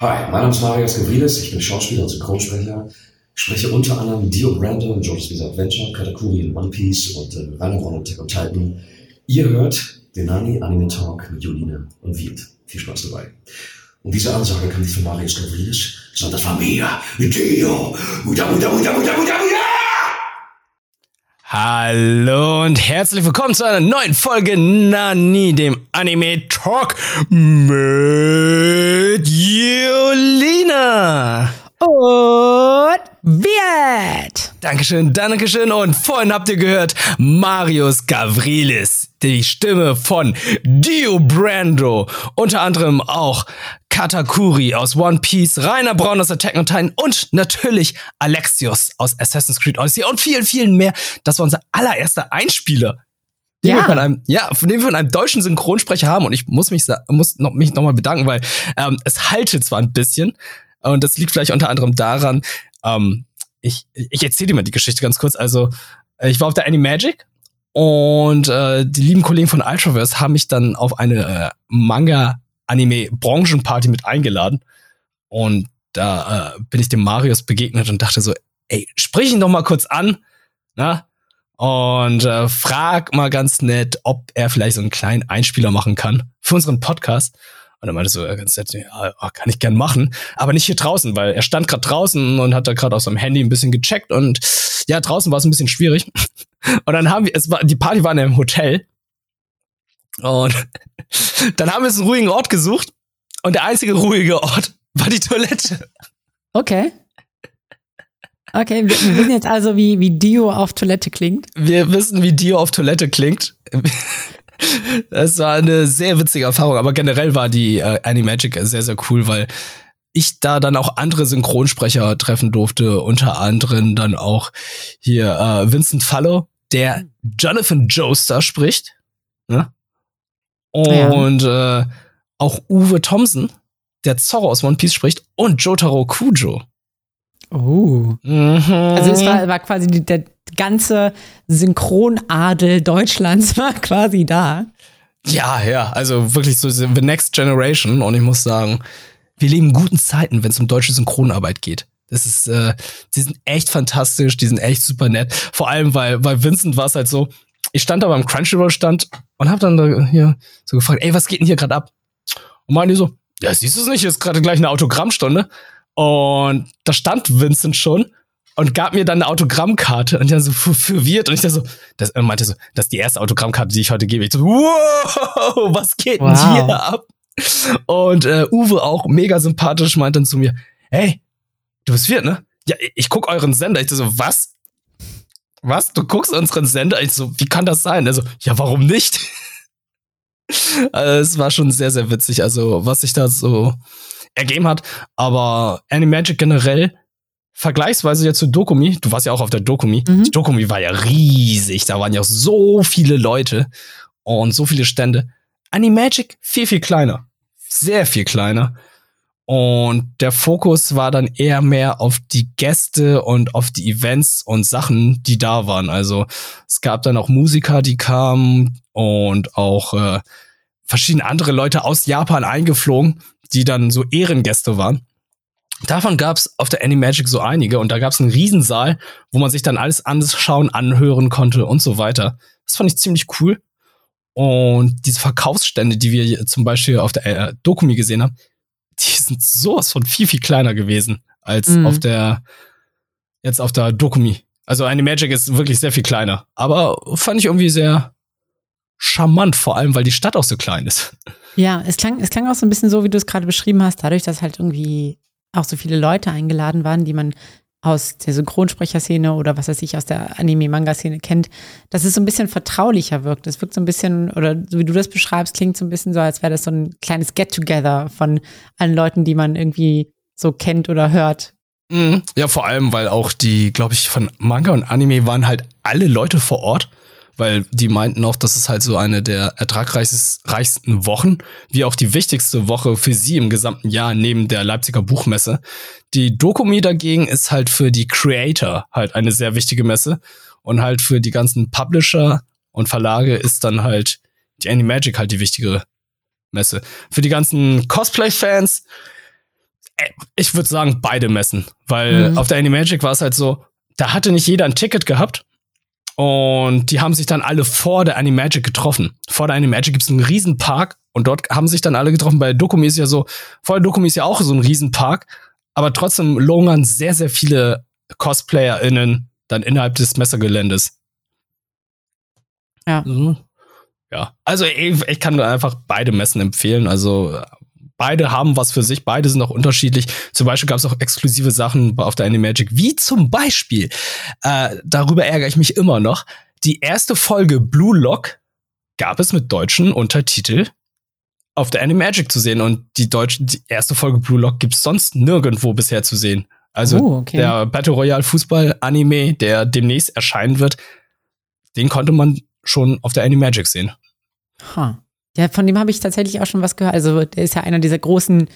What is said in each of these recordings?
Hi, mein Name ist Marius Gavrilis, ich bin Schauspieler und Synchronsprecher. Spreche unter anderem Dio Brando in Jojo's Bizarre Adventure, Katakuri in One Piece und in Ragnarok und Attack on Titan. Ihr hört den Nani Anime Talk mit Joline und Wirt. Viel Spaß dabei. Und diese Ansage kam nicht von Marius Gavrilis, sondern von mir, Dio. Muda, muda, muda, muda, muda, muda! Hallo und herzlich willkommen zu einer neuen Folge Nani, dem Anime Talk mit Julina. Und wird. Dankeschön, Dankeschön. Und vorhin habt ihr gehört Marius Gavrilis, die Stimme von Dio Brando. Unter anderem auch Katakuri aus One Piece, Rainer Braun aus Attack on Titan und natürlich Alexios aus Assassin's Creed Odyssey und vielen, vielen mehr. Das war unser allererster Einspieler. Den ja. wir von einem, ja, von dem wir von einem deutschen Synchronsprecher haben. Und ich muss mich, muss noch, mich nochmal bedanken, weil ähm, es haltet zwar ein bisschen, und das liegt vielleicht unter anderem daran, ähm, ich, ich erzähle dir mal die Geschichte ganz kurz. Also, äh, ich war auf der Animagic und äh, die lieben Kollegen von Ultraverse haben mich dann auf eine äh, Manga-Anime-Branchenparty mit eingeladen. Und da äh, bin ich dem Marius begegnet und dachte so, ey, sprich ihn doch mal kurz an, na? Und äh, frag mal ganz nett, ob er vielleicht so einen kleinen Einspieler machen kann für unseren Podcast. Und er meinte so äh, ganz nett, ja, oh, kann ich gern machen, aber nicht hier draußen, weil er stand gerade draußen und hat da gerade auf seinem Handy ein bisschen gecheckt und ja, draußen war es ein bisschen schwierig. Und dann haben wir, es war, die Party war in einem Hotel. Und dann haben wir uns einen ruhigen Ort gesucht und der einzige ruhige Ort war die Toilette. Okay. Okay, wir wissen jetzt also, wie, wie Dio auf Toilette klingt. Wir wissen, wie Dio auf Toilette klingt. Das war eine sehr witzige Erfahrung, aber generell war die äh, Animagic sehr, sehr cool, weil ich da dann auch andere Synchronsprecher treffen durfte, unter anderem dann auch hier äh, Vincent Fallow, der Jonathan Joestar spricht. Ne? Und ja. äh, auch Uwe Thompson, der Zorro aus One Piece spricht, und Jotaro Kujo. Oh. Mhm. Also es war, war quasi die, der ganze Synchronadel Deutschlands war quasi da. Ja, ja, also wirklich so the next generation. Und ich muss sagen, wir leben in guten Zeiten, wenn es um deutsche Synchronarbeit geht. Das ist, äh, die sind echt fantastisch, die sind echt super nett. Vor allem, weil bei Vincent war es halt so, ich stand da beim Crunchyroll-Stand und hab dann da hier so gefragt, ey, was geht denn hier gerade ab? Und meinte so, ja, siehst du es nicht, ist gerade gleich eine Autogrammstunde. Und da stand Vincent schon und gab mir dann eine Autogrammkarte und dann so verwirrt und ich da so, das er meinte so, das ist die erste Autogrammkarte, die ich heute gebe. Ich so, wow, was geht wow. denn hier ab? Und äh, Uwe auch mega sympathisch meint dann zu mir, hey, du bist Wirt, ne? Ja, ich guck euren Sender. Ich so, was? Was? Du guckst unseren Sender? Ich so, wie kann das sein? Also, ja, warum nicht? also, es war schon sehr, sehr witzig, also was sich da so ergeben hat. Aber Animagic generell, vergleichsweise jetzt zu Dokumi, du warst ja auch auf der Dokumi. Mhm. Die Dokumi war ja riesig, da waren ja auch so viele Leute und so viele Stände. Animagic viel, viel kleiner. Sehr viel kleiner. Und der Fokus war dann eher mehr auf die Gäste und auf die Events und Sachen, die da waren. Also es gab dann auch Musiker, die kamen und auch äh, verschiedene andere Leute aus Japan eingeflogen, die dann so Ehrengäste waren. Davon gab es auf der Animagic so einige und da gab es einen Riesensaal, wo man sich dann alles anschauen, anhören konnte und so weiter. Das fand ich ziemlich cool. Und diese Verkaufsstände, die wir zum Beispiel auf der äh, Dokumi gesehen haben, die sind sowas von viel, viel kleiner gewesen als mhm. auf der, jetzt auf der Dokumi. Also Animagic ist wirklich sehr viel kleiner. Aber fand ich irgendwie sehr charmant, vor allem, weil die Stadt auch so klein ist. Ja, es klang, es klang auch so ein bisschen so, wie du es gerade beschrieben hast, dadurch, dass halt irgendwie auch so viele Leute eingeladen waren, die man aus der Synchronsprecherszene oder was weiß ich, aus der Anime-Manga-Szene kennt, dass es so ein bisschen vertraulicher wirkt. Es wirkt so ein bisschen, oder so wie du das beschreibst, klingt so ein bisschen so, als wäre das so ein kleines Get-Together von allen Leuten, die man irgendwie so kennt oder hört. Mhm. Ja, vor allem, weil auch die, glaube ich, von Manga und Anime waren halt alle Leute vor Ort weil die meinten auch, das ist halt so eine der ertragreichsten Wochen, wie auch die wichtigste Woche für sie im gesamten Jahr neben der Leipziger Buchmesse. Die Dokumi dagegen ist halt für die Creator halt eine sehr wichtige Messe und halt für die ganzen Publisher und Verlage ist dann halt die Animagic halt die wichtigere Messe. Für die ganzen Cosplay-Fans Ich würde sagen, beide messen. Weil Mhm. auf der Animagic war es halt so, da hatte nicht jeder ein Ticket gehabt. Und die haben sich dann alle vor der Animagic getroffen. Vor der Animagic gibt's einen Riesenpark und dort haben sich dann alle getroffen. Bei Dokumi ist ja so, vor der Dokumi ist ja auch so ein Riesenpark, aber trotzdem lungern sehr, sehr viele CosplayerInnen dann innerhalb des Messergeländes. Ja. Mhm. Ja, also ich, ich kann nur einfach beide Messen empfehlen. Also beide haben was für sich, beide sind auch unterschiedlich. Zum Beispiel gab es auch exklusive Sachen auf der Animagic, wie zum Beispiel, äh, darüber ärgere ich mich immer noch, die erste Folge Blue Lock gab es mit deutschen Untertitel auf der Animagic zu sehen und die deutsche, die erste Folge Blue Lock gibt's sonst nirgendwo bisher zu sehen. Also Oh, okay. der Battle Royale Fußball Anime, der demnächst erscheinen wird, den konnte man schon auf der Animagic sehen. Ha. Ja, von dem habe ich tatsächlich auch schon was gehört. Also der ist ja einer dieser großen,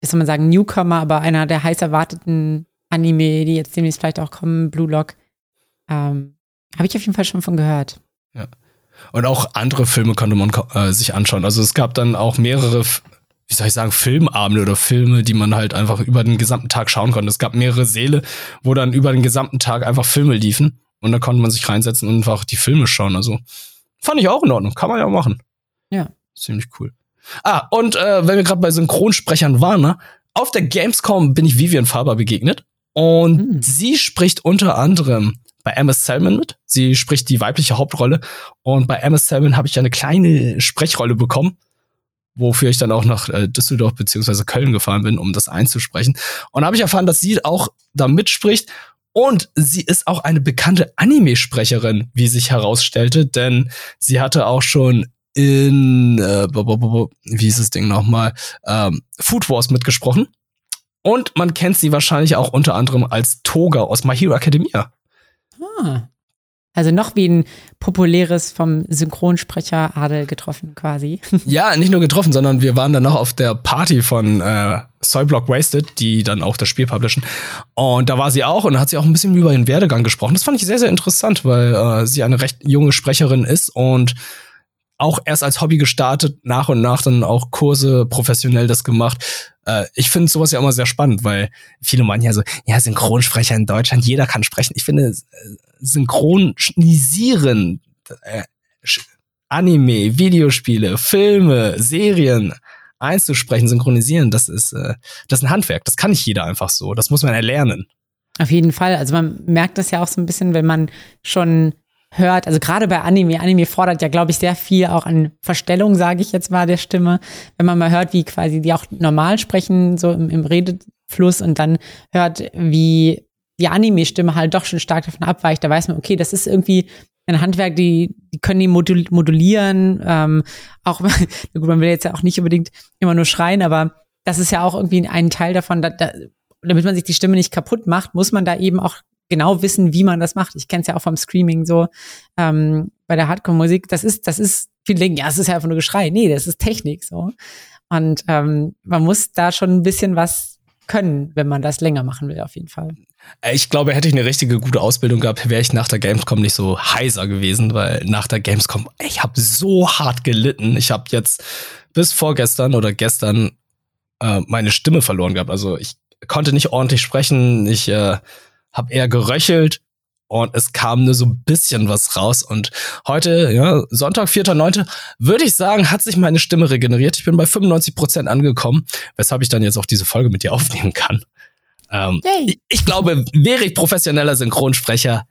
wie soll man sagen, Newcomer, aber einer der heiß erwarteten Anime, die jetzt demnächst vielleicht auch kommen, Blue Lock. Ähm, habe ich auf jeden Fall schon von gehört. Und auch andere Filme konnte man äh, sich anschauen. Also es gab dann auch mehrere, wie soll ich sagen, Filmabende oder Filme, die man halt einfach über den gesamten Tag schauen konnte. Es gab mehrere Säle, wo dann über den gesamten Tag einfach Filme liefen. Und da konnte man sich reinsetzen und einfach die Filme schauen. Also fand ich auch in Ordnung. Kann man ja machen. Ja. Ziemlich cool. Ah, und äh, wenn wir gerade bei Synchronsprechern waren, ne? auf der Gamescom bin ich Vivian Faber begegnet. Und Hm. sie spricht unter anderem bei Emma Salmon mit. Sie spricht die weibliche Hauptrolle. Und bei Emma Salmon habe ich eine kleine Sprechrolle bekommen, wofür ich dann auch nach äh, Düsseldorf beziehungsweise Köln gefahren bin, um das einzusprechen. Und habe ich erfahren, dass sie auch da mitspricht. Und sie ist auch eine bekannte Anime-Sprecherin, wie sich herausstellte, denn sie hatte auch schon in, äh, wie hieß das Ding nochmal, ähm, Food Wars mitgesprochen. Und man kennt sie wahrscheinlich auch unter anderem als Toga aus My Hero Academia. Ah. Also noch wie ein populäres vom Synchronsprecher Adel getroffen quasi. Ja, nicht nur getroffen, sondern wir waren dann noch auf der Party von äh, Soyblock Wasted, die dann auch das Spiel publishen. Und da war sie auch und da hat sie auch ein bisschen über ihren Werdegang gesprochen. Das fand ich sehr, sehr interessant, weil äh, sie eine recht junge Sprecherin ist und auch erst als Hobby gestartet, nach und nach dann auch Kurse professionell das gemacht. Äh, ich finde sowas ja immer sehr spannend, weil viele meinen ja so, ja, Synchronsprecher in Deutschland, jeder kann sprechen. Ich finde, äh, synchronisieren, äh, Anime, Videospiele, Filme, Serien einzusprechen, synchronisieren, das ist, äh, das ist ein Handwerk. Das kann nicht jeder einfach so. Das muss man erlernen. Auf jeden Fall. Also man merkt das ja auch so ein bisschen, wenn man schon hört, also gerade bei Anime, Anime fordert ja, glaube ich, sehr viel auch an Verstellung, sage ich jetzt mal, der Stimme. Wenn man mal hört, wie quasi die auch normal sprechen, so im, im Redefluss und dann hört, wie die Anime-Stimme halt doch schon stark davon abweicht, da weiß man, okay, das ist irgendwie ein Handwerk, die, die können die modul modulieren, ähm, auch, gut, man will jetzt ja auch nicht unbedingt immer nur schreien, aber das ist ja auch irgendwie ein Teil davon, da, da, damit man sich die Stimme nicht kaputt macht, muss man da eben auch genau wissen, wie man das macht. Ich kenne es ja auch vom Screaming so ähm, bei der Hardcore-Musik. Das ist, das ist, viele denken, ja, es ist ja einfach nur Geschrei. Nee, das ist Technik so. Und ähm, man muss da schon ein bisschen was können, wenn man das länger machen will, auf jeden Fall. Äh, Ich glaube, hätte ich eine richtige gute Ausbildung gehabt, wäre ich nach der Gamescom nicht so heiser gewesen, weil nach der Gamescom, ich habe so hart gelitten. Ich habe jetzt bis vorgestern oder gestern äh, meine Stimme verloren gehabt. Also ich konnte nicht ordentlich sprechen. Ich äh, habe eher geröchelt und es kam nur so ein bisschen was raus. Und heute, ja, Sonntag, 4.9., würde ich sagen, hat sich meine Stimme regeneriert. Ich bin bei 95 Prozent angekommen, weshalb ich dann jetzt auch diese Folge mit dir aufnehmen kann. Ähm, ich, ich glaube, wäre ich professioneller Synchronsprecher,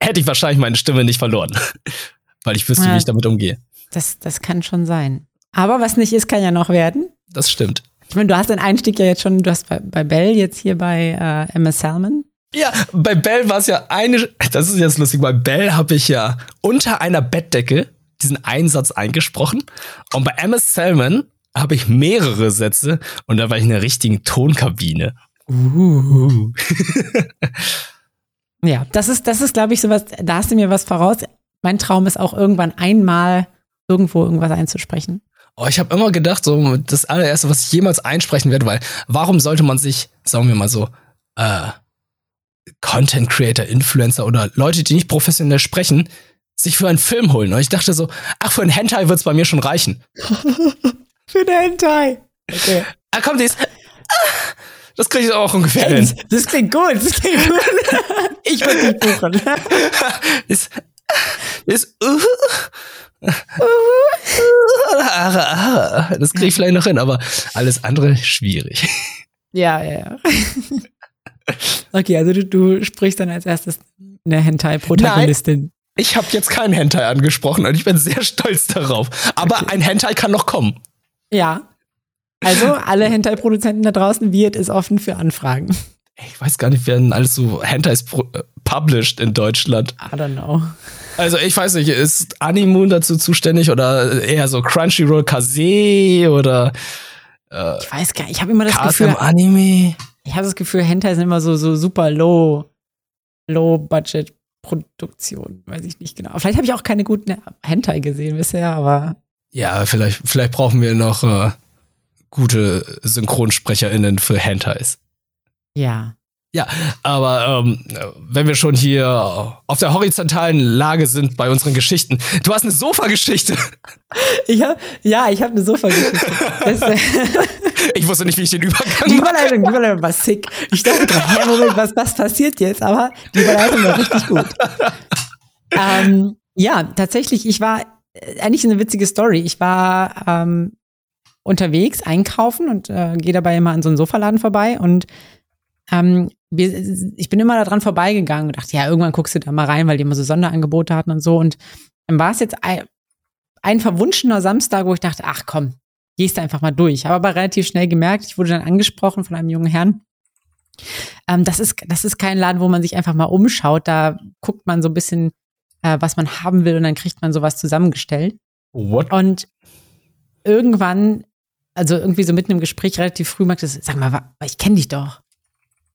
hätte ich wahrscheinlich meine Stimme nicht verloren. Weil ich wüsste, Ja. wie ich damit umgehe. Das, das kann schon sein. Aber was nicht ist, kann ja noch werden. Das stimmt. Ich meine, du hast den Einstieg ja jetzt schon, du hast bei, bei Bell jetzt hier bei äh, Emma Salmon. Ja, bei Bell war es ja eine, das ist jetzt lustig, bei Bell habe ich ja unter einer Bettdecke diesen Einsatz eingesprochen und bei Emma Salmon habe ich mehrere Sätze und da war ich in der richtigen Tonkabine. Uh. Ja, das ist, das ist, glaube ich, sowas, da hast du mir was voraus. Mein Traum ist auch irgendwann einmal irgendwo irgendwas einzusprechen. Oh, ich habe immer gedacht, so das allererste, was ich jemals einsprechen werde, weil warum sollte man sich, sagen wir mal so, äh, Content Creator, Influencer oder Leute, die nicht professionell sprechen, sich für einen Film holen? Und ich dachte so, ach, für einen Hentai wird's bei mir schon reichen. Für den Hentai. Okay. Ah, kommt dies. Ah, Das kriege ich auch ungefähr hin. Das klingt gut, das klingt gut. Ich würde dich buchen. ist, ist, uh, das kriege ich vielleicht noch hin, aber alles andere schwierig. Ja, ja, ja. Okay, also du, du sprichst dann als erstes eine Hentai-Protagonistin. Ich habe jetzt keinen Hentai angesprochen und ich bin sehr stolz darauf. Aber Okay. ein Hentai kann noch kommen. Ja. Also, alle Hentai-Produzenten da draußen, Wirt ist offen für Anfragen. Ich weiß gar nicht, werden alles so Hentais äh, published in Deutschland. I don't know. Also ich weiß nicht, ist Animoon dazu zuständig oder eher so Crunchyroll Kase oder äh, Ich weiß gar nicht, ich habe immer das KSM Gefühl, Anime? Ich habe das Gefühl, Hentai sind immer so, so super low, low budget Produktion. Weiß ich nicht genau. Vielleicht habe ich auch keine guten Hentai gesehen bisher, aber Ja, vielleicht, vielleicht brauchen wir noch äh, gute SynchronsprecherInnen für Hentais. ja. Aber ähm, wenn wir schon hier auf der horizontalen Lage sind bei unseren Geschichten, du hast eine Sofa-Geschichte. Ich hab, ja, ich habe eine Sofa-Geschichte. Ich wusste nicht, wie ich den Übergang Die mache. Überleitung, die Überleitung war sick. Ich dachte gerade, hä, Moment, was, was passiert jetzt? Aber die Überleitung war richtig gut. Ähm, ja, tatsächlich, ich war äh, eigentlich eine witzige Story. Ich war ähm, unterwegs einkaufen und äh, gehe dabei immer an so einen Sofaladen vorbei und ähm, wir, ich bin immer daran vorbeigegangen und dachte, ja, irgendwann guckst du da mal rein, weil die immer so Sonderangebote hatten und so. Und dann war es jetzt ein, ein verwunschener Samstag, wo ich dachte, ach komm, gehst du einfach mal durch. Habe aber relativ schnell gemerkt, ich wurde dann angesprochen von einem jungen Herrn. Ähm, das, ist, das ist kein Laden, wo man sich einfach mal umschaut. Da guckt man so ein bisschen, äh, was man haben will und dann kriegt man sowas zusammengestellt. What? Und irgendwann, also irgendwie so mitten im Gespräch relativ früh, meinte es, sag mal, ich kenne dich doch.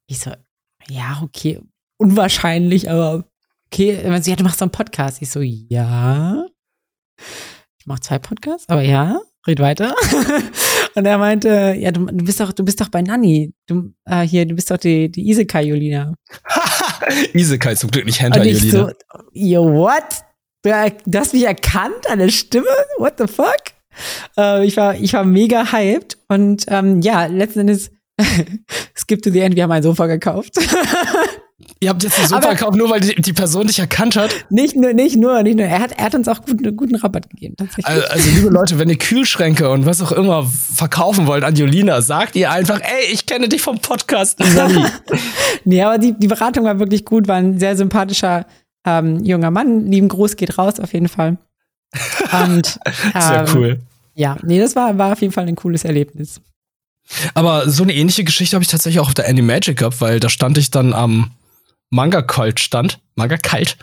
Ich so, ja, okay, unwahrscheinlich, aber okay. Meinte so, ja, du machst so einen Podcast. Ich so, ja. Ich mache zwei Podcasts, aber ja, red weiter. Und er meinte, ja, du, du bist doch, du bist doch bei Nanni. Du, äh, hier, du bist doch die, die Isekai Jolina. Isekai zum Glück nicht Und Hentai, ich Jolina. so, yo, what? Du, du hast mich erkannt an der Stimme? What the fuck? Äh, ich, war, ich war mega hyped und ähm, ja, letzten Endes, skip to the end, wir haben ein Sofa gekauft. Ihr habt jetzt ein Sofa Aber- gekauft, nur weil die, die Person dich erkannt hat. nicht nur, nicht nur, nicht nur. Er hat, er hat uns auch guten, guten Rabatt gegeben, tatsächlich. Also, also, liebe Leute, wenn ihr Kühlschränke und was auch immer verkaufen wollt an Jolina, sagt ihr einfach, ey, ich kenne dich vom Podcast. Nee, aber die, die Beratung war wirklich gut, war ein sehr sympathischer ähm, junger Mann. Lieben Gruß geht raus auf jeden Fall. Und Sehr ähm, cool. Ja, nee, das war, war auf jeden Fall ein cooles Erlebnis. Aber so eine ähnliche Geschichte habe ich tatsächlich auch auf der Animagic gehabt, weil da stand ich dann am Manga-Kalt-Stand, Manga-Kalt,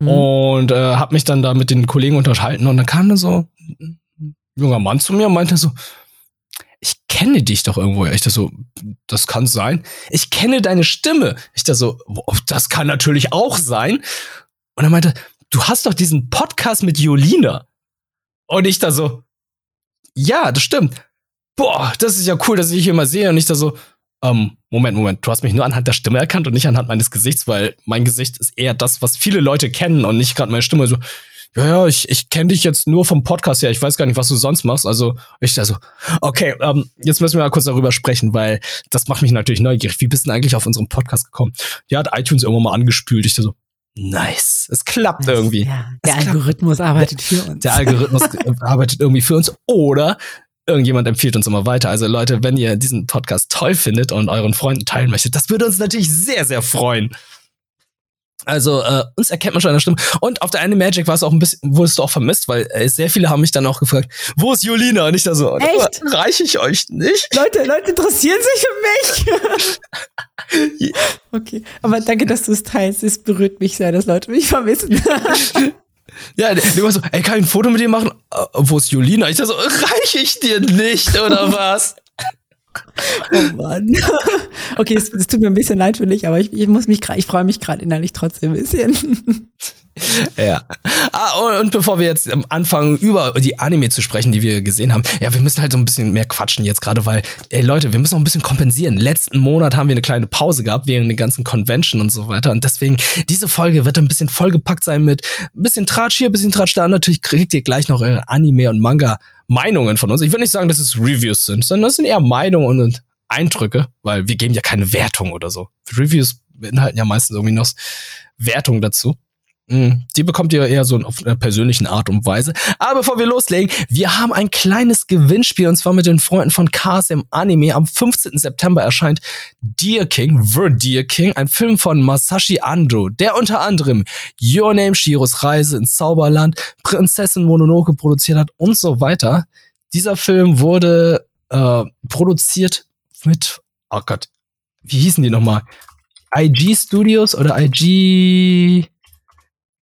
Mhm. und äh, habe mich dann da mit den Kollegen unterhalten und dann kam da so ein junger Mann zu mir und meinte so, ich kenne dich doch irgendwo. Ich dachte so, das kann sein. Ich kenne deine Stimme. Ich dachte so, "Wow, das kann natürlich auch sein. Und er meinte, du hast doch diesen Podcast mit Jolina. Und ich da so, ja, das stimmt. Boah, das ist ja cool, dass ich dich hier mal sehe. Und ich da so, ähm, Moment, Moment, du hast mich nur anhand der Stimme erkannt und nicht anhand meines Gesichts, weil mein Gesicht ist eher das, was viele Leute kennen und nicht gerade meine Stimme. So, ja, ja, ich, ich kenne dich jetzt nur vom Podcast her. Ich weiß gar nicht, was du sonst machst. Also ich da so, okay, ähm, jetzt müssen wir mal kurz darüber sprechen, weil das macht mich natürlich neugierig. Wie bist du denn eigentlich auf unseren Podcast gekommen? Ja, hat iTunes irgendwann mal angespült. Ich da so, nice, es klappt irgendwie. Ja, der Es klappt. Algorithmus arbeitet für uns. Der Algorithmus arbeitet irgendwie für uns oder irgendjemand empfiehlt uns immer weiter. Also Leute, wenn ihr diesen Podcast toll findet und euren Freunden teilen möchtet, das würde uns natürlich sehr, sehr freuen. Also äh, uns erkennt man schon an der Stimme. Und auf der eine Magic war es auch ein bisschen, wurdest du auch vermisst, weil äh, sehr viele haben mich dann auch gefragt, wo ist Jolina? Und ich da so, Echt? reiche ich euch nicht? Leute, Leute interessieren sich für mich. okay, aber danke, dass du es teilst. Es berührt mich sehr, dass Leute mich vermissen. Ja, die war so, ey, kann ich ein Foto mit dir machen? Äh, wo ist Jolina? Ich da so, reiche ich dir nicht, oder was? oh Mann. Okay, es, es tut mir ein bisschen leid für dich, aber ich, ich muss mich gerade, ich freue mich gerade innerlich trotzdem ein bisschen. Ja. Ah, und, und bevor wir jetzt ähm, anfangen, über die Anime zu sprechen, die wir gesehen haben, ja, wir müssen halt so ein bisschen mehr quatschen jetzt gerade, weil, ey Leute, wir müssen noch ein bisschen kompensieren. Letzten Monat haben wir eine kleine Pause gehabt wegen den ganzen Convention und so weiter. Und deswegen, diese Folge wird ein bisschen vollgepackt sein mit ein bisschen Tratsch hier, ein bisschen Tratsch da. Natürlich kriegt ihr gleich noch eure Anime und Manga Meinungen von uns. Ich würde nicht sagen, dass es Reviews sind, sondern das sind eher Meinungen und Eindrücke, weil wir geben ja keine Wertung oder so. Reviews beinhalten ja meistens irgendwie noch Wertung dazu. Hm, die bekommt ihr eher so auf einer persönlichen Art und Weise. Aber bevor wir loslegen, wir haben ein kleines Gewinnspiel und zwar mit den Freunden von KSM Anime. Am 15. September erscheint Dear King, The Dear King, ein Film von Masashi Ando, der unter anderem Your Name, Shiros Reise ins Zauberland, Prinzessin Mononoke produziert hat und so weiter. Dieser Film wurde äh, produziert mit, oh Gott, wie hießen die nochmal? IG Studios oder IG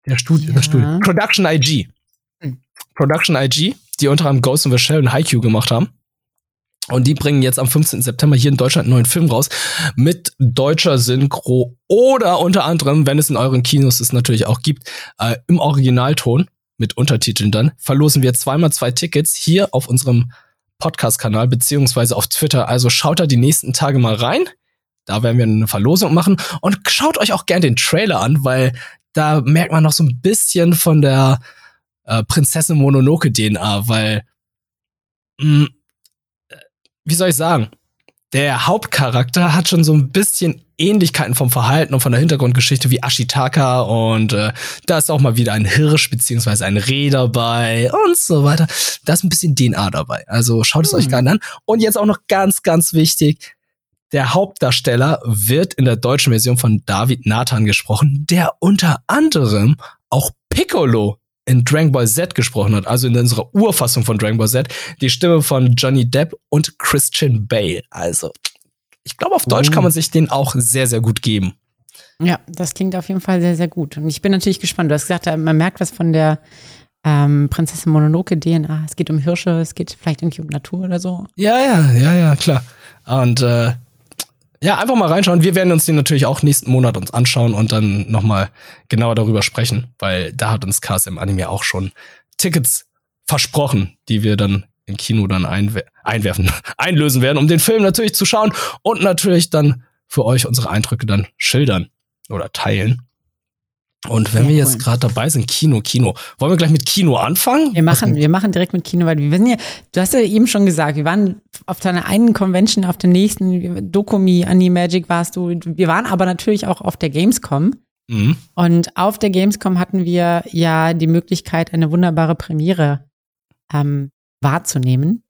der Studio, ja. das Studio. Production IG. Hm. Production IG, die unter anderem Ghost in the Shell und Haikyuu gemacht haben. Und die bringen jetzt am 15. September hier in Deutschland einen neuen Film raus mit deutscher Synchro oder unter anderem, wenn es in euren Kinos es natürlich auch gibt, äh, im Originalton mit Untertiteln dann, verlosen wir zweimal zwei Tickets hier auf unserem Podcast-Kanal beziehungsweise auf Twitter. Also schaut da die nächsten Tage mal rein. Da werden wir eine Verlosung machen und schaut euch auch gern den Trailer an, weil da merkt man noch so ein bisschen von der äh, Prinzessin Mononoke DNA, weil mh, mm, wie soll ich sagen? Der Hauptcharakter hat schon so ein bisschen Ähnlichkeiten vom Verhalten und von der Hintergrundgeschichte wie Ashitaka und äh, da ist auch mal wieder ein Hirsch beziehungsweise ein Reh dabei und so weiter. Da ist ein bisschen DNA dabei. Also schaut es hm. euch gerne an. Und jetzt auch noch ganz, ganz wichtig, der Hauptdarsteller wird in der deutschen Version von David Nathan gesprochen, der unter anderem auch Piccolo in Dragon Ball Z gesprochen hat, also in unserer Urfassung von Dragon Ball Z, die Stimme von Johnny Depp und Christian Bale. Also, ich glaube, auf Deutsch oh. kann man sich den auch sehr, sehr gut geben. Ja, das klingt auf jeden Fall sehr, sehr gut. Und ich bin natürlich gespannt. Du hast gesagt, man merkt was von der ähm, Prinzessin Mononoke DNA. Es geht um Hirsche, es geht vielleicht irgendwie um Natur oder so. Ja, ja, ja, ja, klar. Und äh, ja, einfach mal reinschauen. Wir werden uns den natürlich auch nächsten Monat uns anschauen und dann nochmal genauer darüber sprechen, weil da hat uns KSM Anime auch schon Tickets versprochen, die wir dann im Kino dann einwer einwerfen, einlösen werden, um den Film natürlich zu schauen und natürlich dann für euch unsere Eindrücke dann schildern oder teilen. Und wenn Sehr wir jetzt cool. gerade dabei sind, Kino, Kino, wollen wir gleich mit Kino anfangen? Wir machen, wir machen direkt mit Kino, weil wir sind ja, du hast ja eben schon gesagt, wir waren auf deiner einen Convention, auf der nächsten, Dokumi, Animagic warst du. Wir waren aber natürlich auch auf der Gamescom. Mhm. Und auf der Gamescom hatten wir ja die Möglichkeit, eine wunderbare Premiere ähm, wahrzunehmen.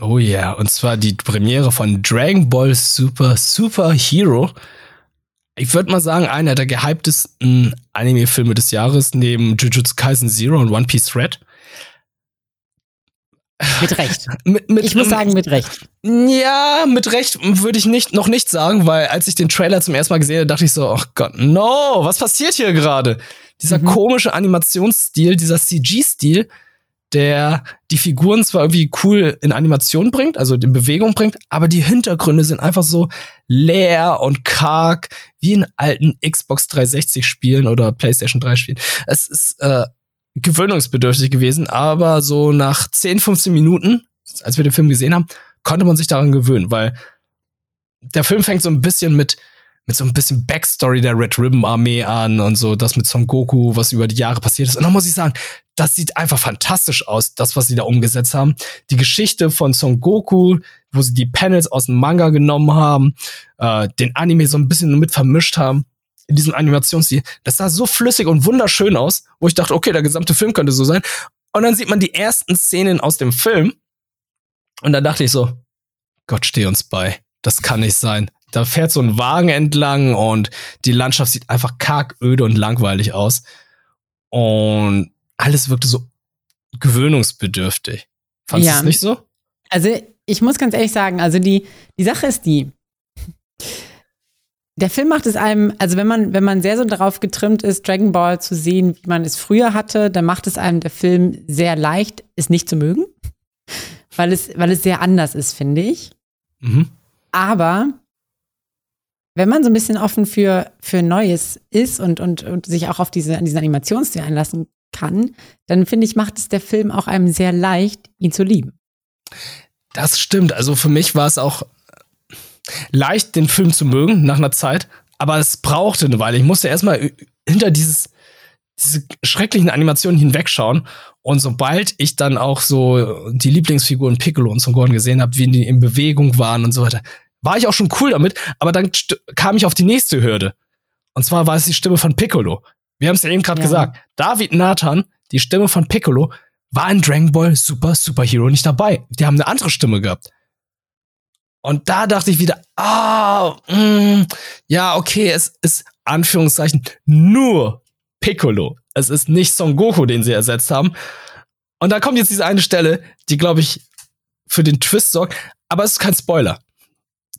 Oh ja, yeah. und zwar die Premiere von Dragon Ball Super Super Hero ich würde mal sagen, einer der gehyptesten Anime-Filme des Jahres neben Jujutsu Kaisen Zero und One Piece Thread. Mit Recht. mit, mit, ich muss sagen, mit Recht. Ja, mit Recht würde ich nicht, noch nicht sagen, weil als ich den Trailer zum ersten Mal gesehen habe, dachte ich so, ach Gott, no, was passiert hier gerade? Dieser mhm. komische Animationsstil, dieser CG-Stil, der die Figuren zwar irgendwie cool in Animation bringt, also in Bewegung bringt, aber die Hintergründe sind einfach so leer und karg, wie in alten Xbox 360 Spielen oder PlayStation 3 Spielen. Es ist äh, gewöhnungsbedürftig gewesen, aber so nach 10, 15 Minuten, als wir den Film gesehen haben, konnte man sich daran gewöhnen, weil der Film fängt so ein bisschen mit mit so ein bisschen Backstory der Red Ribbon Armee an und so, das mit Son Goku, was über die Jahre passiert ist. Und da muss ich sagen, das sieht einfach fantastisch aus, das, was sie da umgesetzt haben. Die Geschichte von Son Goku, wo sie die Panels aus dem Manga genommen haben, äh, den Anime so ein bisschen mit vermischt haben in diesem Animationsstil. Das sah so flüssig und wunderschön aus, wo ich dachte, okay, der gesamte Film könnte so sein. Und dann sieht man die ersten Szenen aus dem Film. Und dann dachte ich so, Gott steh uns bei. Das kann nicht sein. Da fährt so ein Wagen entlang und die Landschaft sieht einfach karg, öde und langweilig aus. Und alles wirkte so gewöhnungsbedürftig. Fandest ja. du es nicht so? Also, ich muss ganz ehrlich sagen, also die, die Sache ist die, der Film macht es einem, also wenn man, wenn man sehr so darauf getrimmt ist, Dragon Ball zu sehen, wie man es früher hatte, dann macht es einem der Film sehr leicht, es nicht zu mögen. Weil es, weil es sehr anders ist, finde ich. Mhm. Aber wenn man so ein bisschen offen für, für Neues ist und, und, und sich auch auf diese, an diesen Animationsstil einlassen kann, dann finde ich, macht es der Film auch einem sehr leicht, ihn zu lieben. Das stimmt. Also für mich war es auch leicht, den Film zu mögen nach einer Zeit, aber es brauchte eine Weile. Ich musste erstmal hinter dieses, diese schrecklichen Animationen hinwegschauen. Und sobald ich dann auch so die Lieblingsfiguren Piccolo und Son Gohan gesehen habe, wie die in Bewegung waren und so weiter, war ich auch schon cool damit, aber dann kam ich auf die nächste Hürde. Und zwar war es die Stimme von Piccolo. Wir haben es ja eben gerade ja. gesagt. David Nathan, die Stimme von Piccolo, war in Dragon Ball Super Superhero nicht dabei. Die haben eine andere Stimme gehabt. Und da dachte ich wieder, ah, mm, ja, okay, es ist Anführungszeichen nur Piccolo. Es ist nicht Son Goku, den sie ersetzt haben. Und da kommt jetzt diese eine Stelle, die, glaube ich, für den Twist sorgt. Aber es ist kein Spoiler.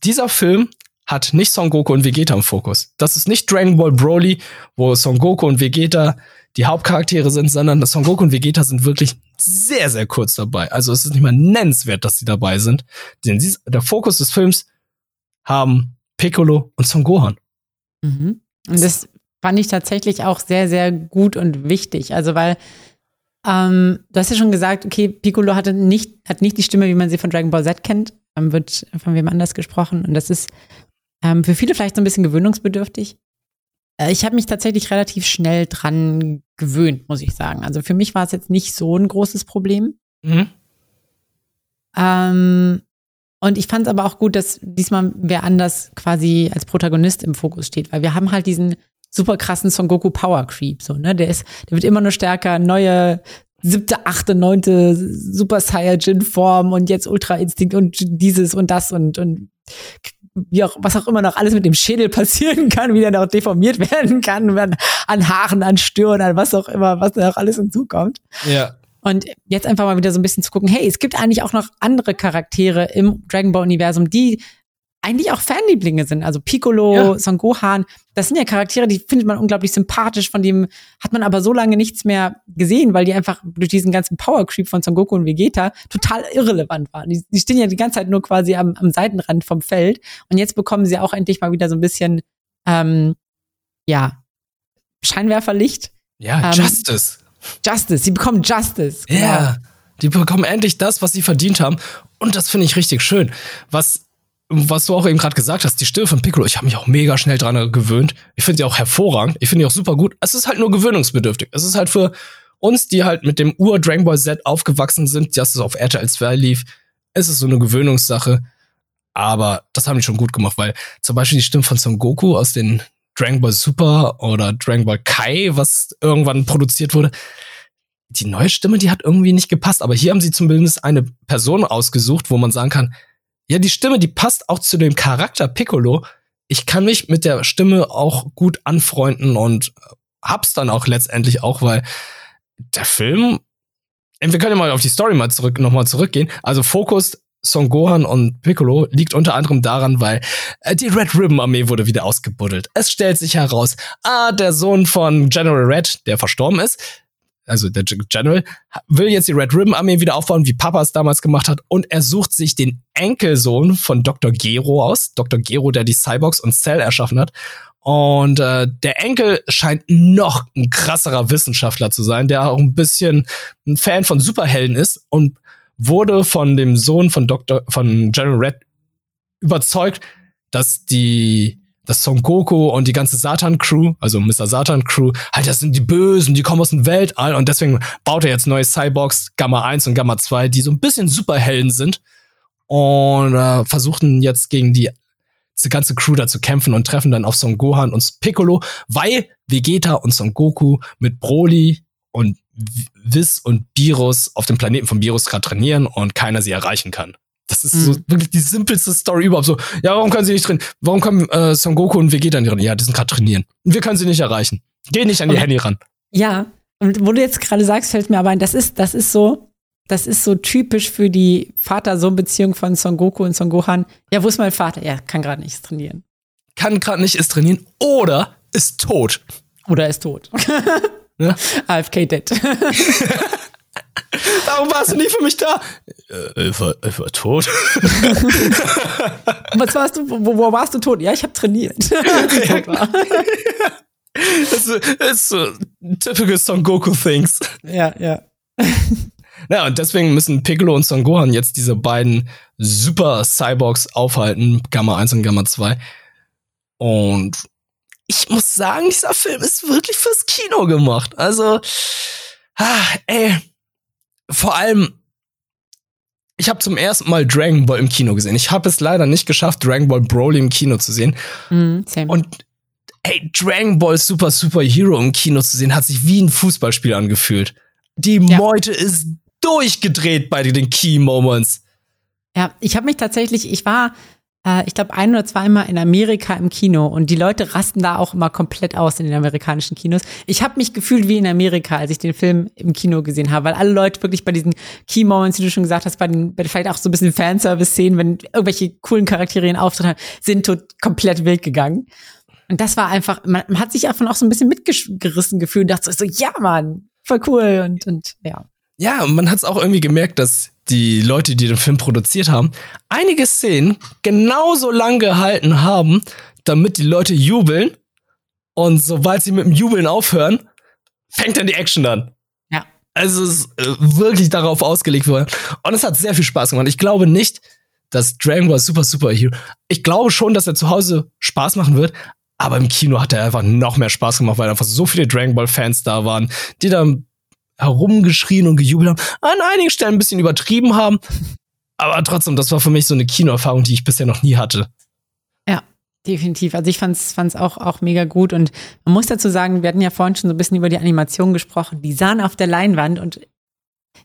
Dieser Film hat nicht Son Goku und Vegeta im Fokus. Das ist nicht Dragon Ball Broly, wo Son Goku und Vegeta die Hauptcharaktere sind, sondern Son Goku und Vegeta sind wirklich sehr, sehr kurz dabei. Also es ist nicht mal nennenswert, dass sie dabei sind. Denn der Fokus des Films haben Piccolo und Son Gohan. Mhm. Und das fand ich tatsächlich auch sehr, sehr gut und wichtig. Also weil ähm, du hast ja schon gesagt, okay, Piccolo hatte nicht, hat nicht die Stimme, wie man sie von Dragon Ball Z kennt, ähm, wird von wem anders gesprochen. Und das ist ähm, für viele vielleicht so ein bisschen gewöhnungsbedürftig. Äh, ich habe mich tatsächlich relativ schnell dran gewöhnt, muss ich sagen. Also für mich war es jetzt nicht so ein großes Problem. Mhm. Ähm, und ich fand es aber auch gut, dass diesmal wer anders quasi als Protagonist im Fokus steht, weil wir haben halt diesen super krassen Son Goku Power Creep, so, ne? Der ist, der wird immer nur stärker, neue siebte, achte, neunte Super Saiyajin Form und jetzt Ultra Instinkt und dieses und das und, und wie auch, was auch immer noch alles mit dem Schädel passieren kann, wie der noch deformiert werden kann, an Haaren, an Stirn, an was auch immer, was da noch alles hinzukommt. Ja. Und jetzt einfach mal wieder so ein bisschen zu gucken, hey, es gibt eigentlich auch noch andere Charaktere im Dragon Ball Universum, die eigentlich auch Fanlieblinge sind. Also Piccolo, ja. Son Gohan, das sind ja Charaktere, die findet man unglaublich sympathisch, von dem hat man aber so lange nichts mehr gesehen, weil die einfach durch diesen ganzen Power Creep von Son Goku und Vegeta total irrelevant waren. Die, die stehen ja die ganze Zeit nur quasi am, am Seitenrand vom Feld und jetzt bekommen sie auch endlich mal wieder so ein bisschen, ähm, ja, Scheinwerferlicht. Ja, ähm, Justice. Justice, sie bekommen Justice. Ja, yeah. die bekommen endlich das, was sie verdient haben. Und das finde ich richtig schön. Was was du auch eben gerade gesagt hast, die Stimme von Piccolo, ich habe mich auch mega schnell dran gewöhnt. Ich finde die auch hervorragend. Ich finde die auch super gut. Es ist halt nur gewöhnungsbedürftig. Es ist halt für uns, die halt mit dem Ur Dragon Ball Z aufgewachsen sind, dass es auf RTL 2 lief, es ist so eine Gewöhnungssache. Aber das haben die schon gut gemacht, weil zum Beispiel die Stimme von Son Goku aus den Dragon Ball Super oder Dragon Ball Kai, was irgendwann produziert wurde, die neue Stimme, die hat irgendwie nicht gepasst. Aber hier haben sie zumindest eine Person ausgesucht, wo man sagen kann, ja, die Stimme, die passt auch zu dem Charakter Piccolo. Ich kann mich mit der Stimme auch gut anfreunden und hab's dann auch letztendlich auch, weil der Film, wir können ja mal auf die Story mal zurück, nochmal zurückgehen. Also Fokus Son Gohan und Piccolo liegt unter anderem daran, weil äh, die Red Ribbon Armee wurde wieder ausgebuddelt. Es stellt sich heraus, ah, der Sohn von General Red, der verstorben ist, also der General, will jetzt die Red Ribbon Armee wieder aufbauen, wie Papa es damals gemacht hat, und er sucht sich den Enkelsohn von Dr. Gero aus, Dr. Gero, der die Cyborgs und Cell erschaffen hat. Und äh, der Enkel scheint noch ein krasserer Wissenschaftler zu sein, der auch ein bisschen ein Fan von Superhelden ist und wurde von dem Sohn von Dr. von General Red überzeugt, dass die dass Son Goku und die ganze Satan-Crew, also Mr. Satan-Crew, halt, das sind die Bösen, die kommen aus dem Weltall und deswegen baut er jetzt neue Cyborgs, Gamma 1 und Gamma 2, die so ein bisschen Superhelden sind und äh, versuchen jetzt gegen die diese ganze Crew da zu kämpfen und treffen dann auf Son Gohan und Piccolo, weil Vegeta und Son Goku mit Broly und Whis und Virus auf dem Planeten von Virus gerade trainieren und keiner sie erreichen kann. Das ist so mhm. wirklich die simpelste Story überhaupt. So, ja, warum können sie nicht drin? Warum kommen äh, Son Goku und Vegeta nicht drin? Ja, die sind gerade trainieren. Und wir können sie nicht erreichen. Geh nicht an die und, Handy ran. Ja, und wo du jetzt gerade sagst, fällt mir aber ein, das ist, das ist so, das ist so typisch für die Vater-Sohn-Beziehung von Son Goku und Son Gohan. Ja, wo ist mein Vater? Ja, kann gerade nicht trainieren. Kann gerade nicht ist trainieren oder ist tot. Oder ist tot. AFK dead. Warum warst du nie für mich da? Äh, ich, war, ich war tot. Was warst du? Wo, wo warst du tot? Ja, ich habe trainiert. das ist so typical Son Goku Things. Ja, ja. Ja, und deswegen müssen Piccolo und Son Gohan jetzt diese beiden Super Cyborgs aufhalten, Gamma 1 und Gamma 2. Und ich muss sagen, dieser Film ist wirklich fürs Kino gemacht. Also, ah, ey, vor allem, ich habe zum ersten Mal Dragon Ball im Kino gesehen. Ich habe es leider nicht geschafft, Dragon Ball Broly im Kino zu sehen. Same. Und ey, Dragon Ball Super Super Hero im Kino zu sehen, hat sich wie ein Fußballspiel angefühlt. Die Ja. Meute ist durchgedreht bei den Key Moments. Ja, ich habe mich tatsächlich, ich war, ich glaube, ein oder zweimal in Amerika im Kino und die Leute rasten da auch immer komplett aus in den amerikanischen Kinos. Ich habe mich gefühlt wie in Amerika, als ich den Film im Kino gesehen habe, weil alle Leute wirklich bei diesen Key Moments, die du schon gesagt hast, bei den, bei vielleicht auch so ein bisschen Fanservice-Szenen, wenn irgendwelche coolen Charaktere ihren Auftritt haben, sind tot komplett wild gegangen. Und das war einfach, man, man hat sich davon auch so ein bisschen mitgerissen gefühlt und dachte so, ja, Mann, voll cool und, und ja. Ja, und man hat es auch irgendwie gemerkt, dass die Leute, die den Film produziert haben, einige Szenen genauso lang gehalten haben, damit die Leute jubeln. Und sobald sie mit dem Jubeln aufhören, fängt dann die Action an. Ja. Also es ist äh, wirklich darauf ausgelegt worden. Und es hat sehr viel Spaß gemacht. Ich glaube nicht, dass Dragon Ball Super Super Hero. Ich glaube schon, dass er zu Hause Spaß machen wird. Aber im Kino hat er einfach noch mehr Spaß gemacht, weil einfach so viele Dragon Ball Fans da waren, die dann herumgeschrien und gejubelt haben, an einigen Stellen ein bisschen übertrieben haben. Aber trotzdem, das war für mich so eine Kinoerfahrung, die ich bisher noch nie hatte. Definitiv. Also ich fand's fand's auch, auch mega gut. Und man muss dazu sagen, wir hatten ja vorhin schon so ein bisschen über die Animation gesprochen. Die sahen auf der Leinwand und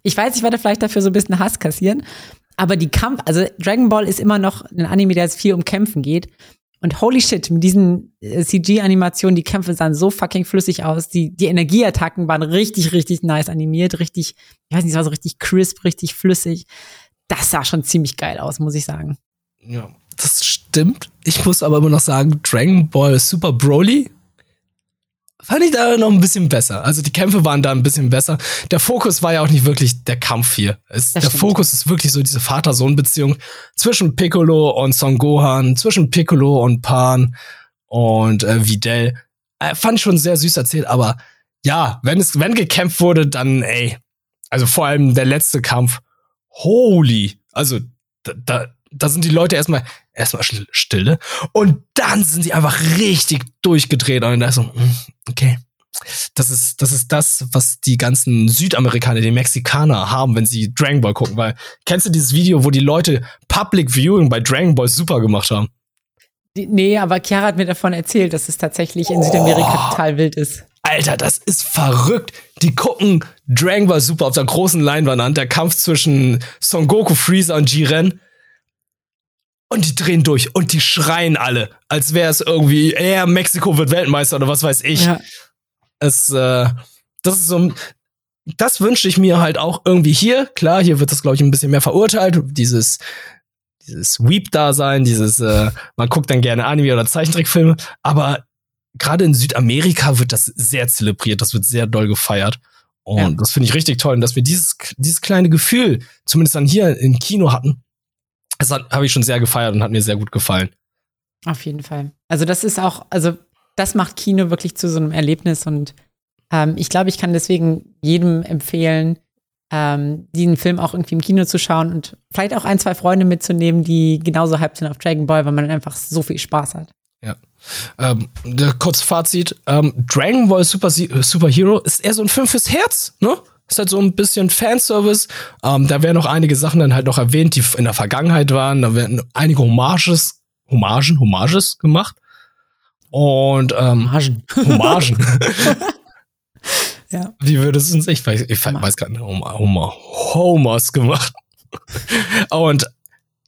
ich weiß, ich werde vielleicht dafür so ein bisschen Hass kassieren. Aber die Kampf, also Dragon Ball ist immer noch ein Anime, der es viel um Kämpfen geht. Und holy shit, mit diesen äh, CG-Animationen, die Kämpfe sahen so fucking flüssig aus. Die, die Energieattacken waren richtig, richtig nice animiert. Richtig, ich weiß nicht, es war so richtig crisp, richtig flüssig. Das sah schon ziemlich geil aus, muss ich sagen. Ja, das stimmt. Ich muss aber immer noch sagen, Dragon Ball Super Broly fand ich da noch ein bisschen besser. Also die Kämpfe waren da ein bisschen besser. Der Fokus war ja auch nicht wirklich der Kampf hier. Es, der stimmt. Fokus ist wirklich so diese Vater-Sohn-Beziehung zwischen Piccolo und Son Gohan, zwischen Piccolo und Pan und äh, Videl. Äh, fand ich schon sehr süß erzählt, aber ja, wenn es, wenn gekämpft wurde, dann, ey, also vor allem der letzte Kampf, holy, also da, da, da sind die Leute erstmal erstmal still- stille und dann sind sie einfach richtig durchgedreht und da ist so, mm, okay. Das ist, das ist das, was die ganzen Südamerikaner, die Mexikaner haben, wenn sie Dragon Ball gucken, weil kennst du dieses Video, wo die Leute Public Viewing bei Dragon Ball Super gemacht haben? Nee, aber Chiara hat mir davon erzählt, dass es tatsächlich in Südamerika total wild ist. Alter, das ist verrückt. Die gucken Dragon Ball Super auf der großen Leinwand an, der Kampf zwischen Son Goku, Freezer und Jiren. Und die drehen durch und die schreien alle, als wäre es irgendwie, ja, Mexiko wird Weltmeister oder was weiß ich. Ja. Es, äh, das ist so, das wünsche ich mir halt auch irgendwie hier. Klar, hier wird das, glaube ich, ein bisschen mehr verurteilt. Dieses, dieses Weep-Dasein, dieses, äh, man guckt dann gerne Anime oder Zeichentrickfilme, aber gerade in Südamerika wird das sehr zelebriert, das wird sehr doll gefeiert. Und Ja. das finde ich richtig toll. Und dass wir dieses, dieses kleine Gefühl, zumindest dann hier im Kino hatten, das habe ich schon sehr gefeiert und hat mir sehr gut gefallen. Auf jeden Fall. Also das ist auch, also das macht Kino wirklich zu so einem Erlebnis und ähm, ich glaube, ich kann deswegen jedem empfehlen, ähm, diesen Film auch irgendwie im Kino zu schauen und vielleicht auch ein, zwei Freunde mitzunehmen, die genauso hyped sind auf Dragon Ball, weil man einfach so viel Spaß hat. Ähm, der kurz Fazit: ähm, Dragon Ball Super, Super Hero ist eher so ein Film fürs Herz, ne? Ist halt so ein bisschen Fanservice. Ähm, da werden noch einige Sachen dann halt noch erwähnt, die in der Vergangenheit waren. Da werden einige Homages, Hommagen, Homages gemacht. Und ähm, Margen. Hommagen. Ja. Wie würde es uns? Ich weiß, ich weiß gar nicht. Homer, Homer, Homers gemacht. Und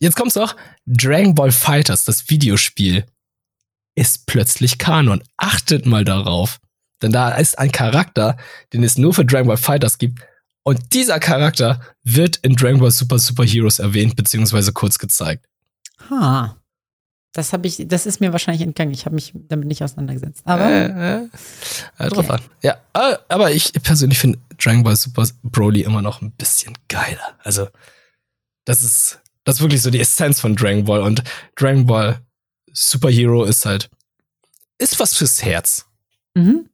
jetzt kommt's doch. Dragon Ball Fighters, das Videospiel, ist plötzlich Kanon. Achtet mal darauf. Denn da ist ein Charakter, den es nur für Dragon Ball Fighters gibt. Und dieser Charakter wird in Dragon Ball Super Super Heroes erwähnt, beziehungsweise kurz gezeigt. Ha. Das habe ich, das ist mir wahrscheinlich entgangen. Ich habe mich damit nicht auseinandergesetzt. Aber Äh, äh, äh, drauf Okay. an. Ja, äh, aber ich persönlich finde Dragon Ball Super Broly immer noch ein bisschen geiler. Also, das ist, das ist wirklich so die Essenz von Dragon Ball und Dragon Ball Super Hero ist halt, ist was fürs Herz. mhm.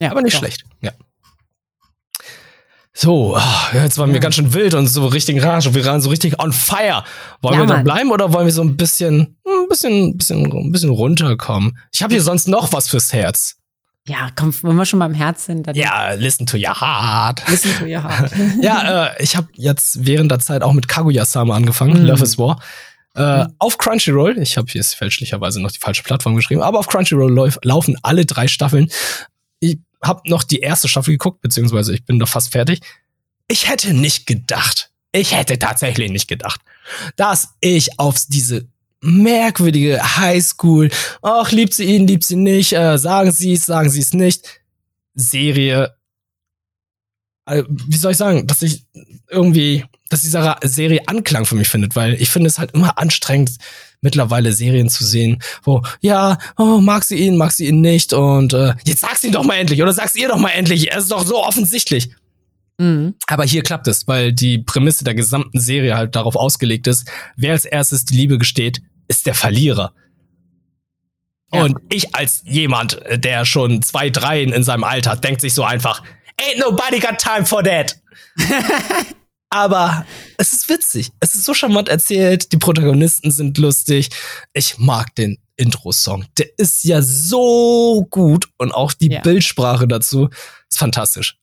Ja, aber nicht doch. schlecht. Ja. So, ah, jetzt waren wir Ja. ganz schön wild und so richtig rage und wir waren so richtig on fire. Wollen Ja, wir da bleiben oder wollen wir so ein bisschen, ein bisschen, bisschen, ein bisschen runterkommen? Ich habe hier sonst noch was fürs Herz. Ja, komm, wenn wir schon mal im Herz sind, dann. Ja, listen to your heart. Listen to your heart. ja, äh, ich habe jetzt während der Zeit auch mit Kaguya-sama angefangen, Mhm. Love is War. Äh, Mhm. Auf Crunchyroll, ich habe hier fälschlicherweise noch die falsche Plattform geschrieben, aber auf Crunchyroll lauf, laufen alle drei Staffeln. Habe noch die erste Staffel geguckt, beziehungsweise ich bin da fast fertig. Ich hätte nicht gedacht, ich hätte tatsächlich nicht gedacht, dass ich auf diese merkwürdige Highschool, ach, liebt sie ihn, liebt sie nicht, äh, sagen sie es, sagen sie es nicht, Serie wie soll ich sagen, dass ich irgendwie, dass diese Serie Anklang für mich findet, weil ich finde es halt immer anstrengend, mittlerweile Serien zu sehen, wo, ja, oh, mag sie ihn, mag sie ihn nicht und äh, jetzt sag's ihn doch mal endlich oder sag's ihr doch mal endlich, es ist doch so offensichtlich. Mhm. Aber hier klappt es, weil die Prämisse der gesamten Serie halt darauf ausgelegt ist, wer als erstes die Liebe gesteht, ist der Verlierer. Ja. Und ich als jemand, äh, der schon zwei Dreien in seinem Alter hat, denkt sich so einfach, ain't nobody got time for that. Aber es ist witzig. Es ist so charmant erzählt. Die Protagonisten sind lustig. Ich mag den Intro-Song. Der ist ja so gut und auch die Ja. Bildsprache dazu ist fantastisch.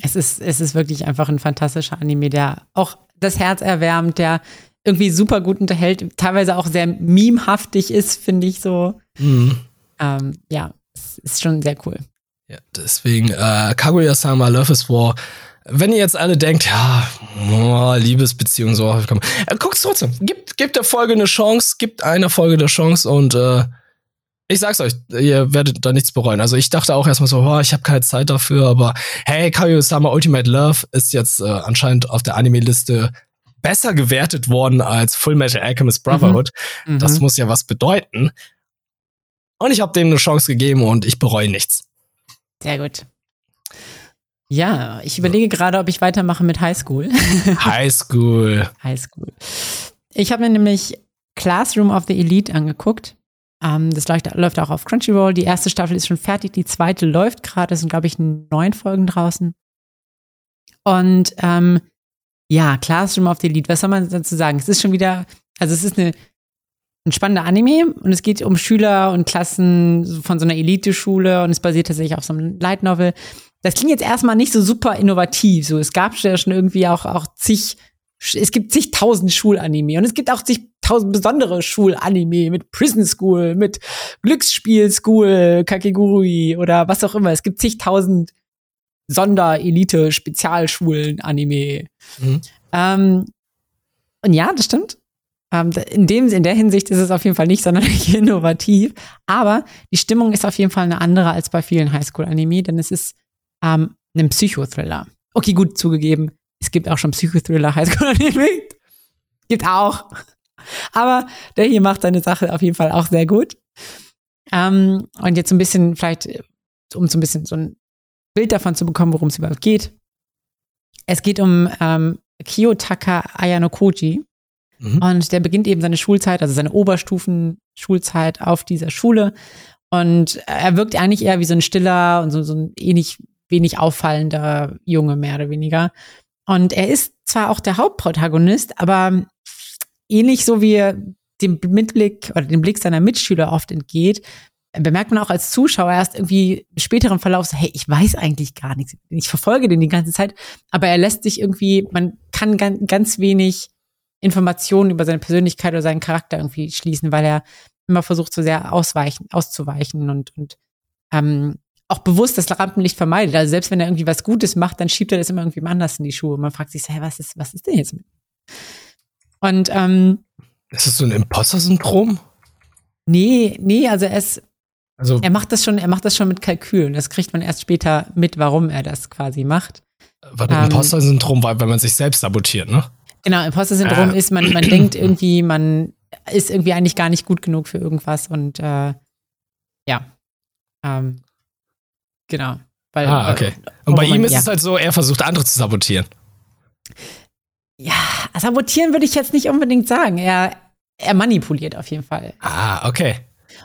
Es ist, es ist wirklich einfach ein fantastischer Anime, der auch das Herz erwärmt, der irgendwie super gut unterhält, teilweise auch sehr memehaftig ist, finde ich so. Mhm. Ähm, ja, es ist schon sehr cool. Ja, deswegen, äh, Kaguya-sama, Love is War. Wenn ihr jetzt alle denkt, ja, oh, Liebesbeziehung, so, komm, äh, guckt's trotzdem. Gibt, gibt der Folge eine Chance, gibt einer Folge eine Chance und äh, ich sag's euch, ihr werdet da nichts bereuen. Also ich dachte auch erstmal so, oh, ich habe keine Zeit dafür, aber hey, Kaguya-sama Ultimate Love ist jetzt äh, anscheinend auf der Anime-Liste besser gewertet worden als Full Metal Alchemist Brotherhood. Mhm. Das muss ja was bedeuten. Und ich habe dem eine Chance gegeben und ich bereue nichts. Sehr gut. Ja, ich überlege gerade, ob ich weitermache mit High School. High School. High School. Ich habe mir nämlich Classroom of the Elite angeguckt. Ähm, das läuft, läuft auch auf Crunchyroll. Die erste Staffel ist schon fertig, die zweite läuft gerade. Es sind, glaube ich, neun Folgen draußen. Und ähm, ja, Classroom of the Elite, was soll man dazu sagen? Es ist schon wieder, also es ist eine, ein spannender Anime und es geht um Schüler und Klassen von so einer Elite-Schule und es basiert tatsächlich auf so einem Light Novel. Das klingt jetzt erstmal nicht so super innovativ. So, es gab ja schon irgendwie auch, auch zig, es gibt zigtausend Schulanime und es gibt auch zigtausend besondere Schulanime mit Prison School, mit Glücksspiel School, Kakegurui oder was auch immer. Es gibt zigtausend Sonder-Elite-Spezialschulen-Anime. Mhm. Ähm, und ja, das stimmt. Ähm, in, dem, in der Hinsicht ist es auf jeden Fall nicht sonderlich innovativ. Aber die Stimmung ist auf jeden Fall eine andere als bei vielen Highschool-Anime, denn es ist ähm, ein Psychothriller. Okay, gut zugegeben. Es gibt auch schon Psychothriller Highschool-Anime. Gibt auch. Aber der hier macht seine Sache auf jeden Fall auch sehr gut. Ähm, und jetzt so ein bisschen, vielleicht, um so ein bisschen so ein Bild davon zu bekommen, worum es überhaupt geht. Es geht um ähm, Kiyotaka Ayanokoji. Mhm. Und der beginnt eben seine Schulzeit, also seine Oberstufen-Schulzeit auf dieser Schule. Und er wirkt eigentlich eher wie so ein stiller und so, so ein ähnlich wenig auffallender Junge, mehr oder weniger. Und er ist zwar auch der Hauptprotagonist, aber ähnlich so wie dem Mitblick oder dem Blick seiner Mitschüler oft entgeht, bemerkt man auch als Zuschauer erst irgendwie im späteren Verlauf so, hey, ich weiß eigentlich gar nichts. Ich verfolge den die ganze Zeit, aber er lässt sich irgendwie, man kann ganz, ganz wenig Informationen über seine Persönlichkeit oder seinen Charakter irgendwie schließen, weil er immer versucht, so sehr ausweichen, auszuweichen und, und ähm, auch bewusst das Rampenlicht vermeidet. Also selbst wenn er irgendwie was Gutes macht, dann schiebt er das immer irgendwie anders in die Schuhe. Man fragt sich hey, was ist, was ist denn jetzt mit? Und ähm, Ist das so ein Imposter-Syndrom? nee, nee, also er ist, Also, er macht das schon, er macht das schon mit Kalkül. Und das kriegt man erst später mit, warum er das quasi macht. weil das ähm, Imposter-Syndrom war, wenn man sich selbst sabotiert, ne? Genau, Imposter-Syndrom Ah. ist, man, man denkt irgendwie, man ist irgendwie eigentlich gar nicht gut genug für irgendwas und äh, ja. Ähm, genau. Weil, Ah, okay. Und bei Warum ihm man- ist ja. es halt so, er versucht andere zu sabotieren. Ja, sabotieren würde ich jetzt nicht unbedingt sagen. Er, er manipuliert auf jeden Fall. Ah, okay.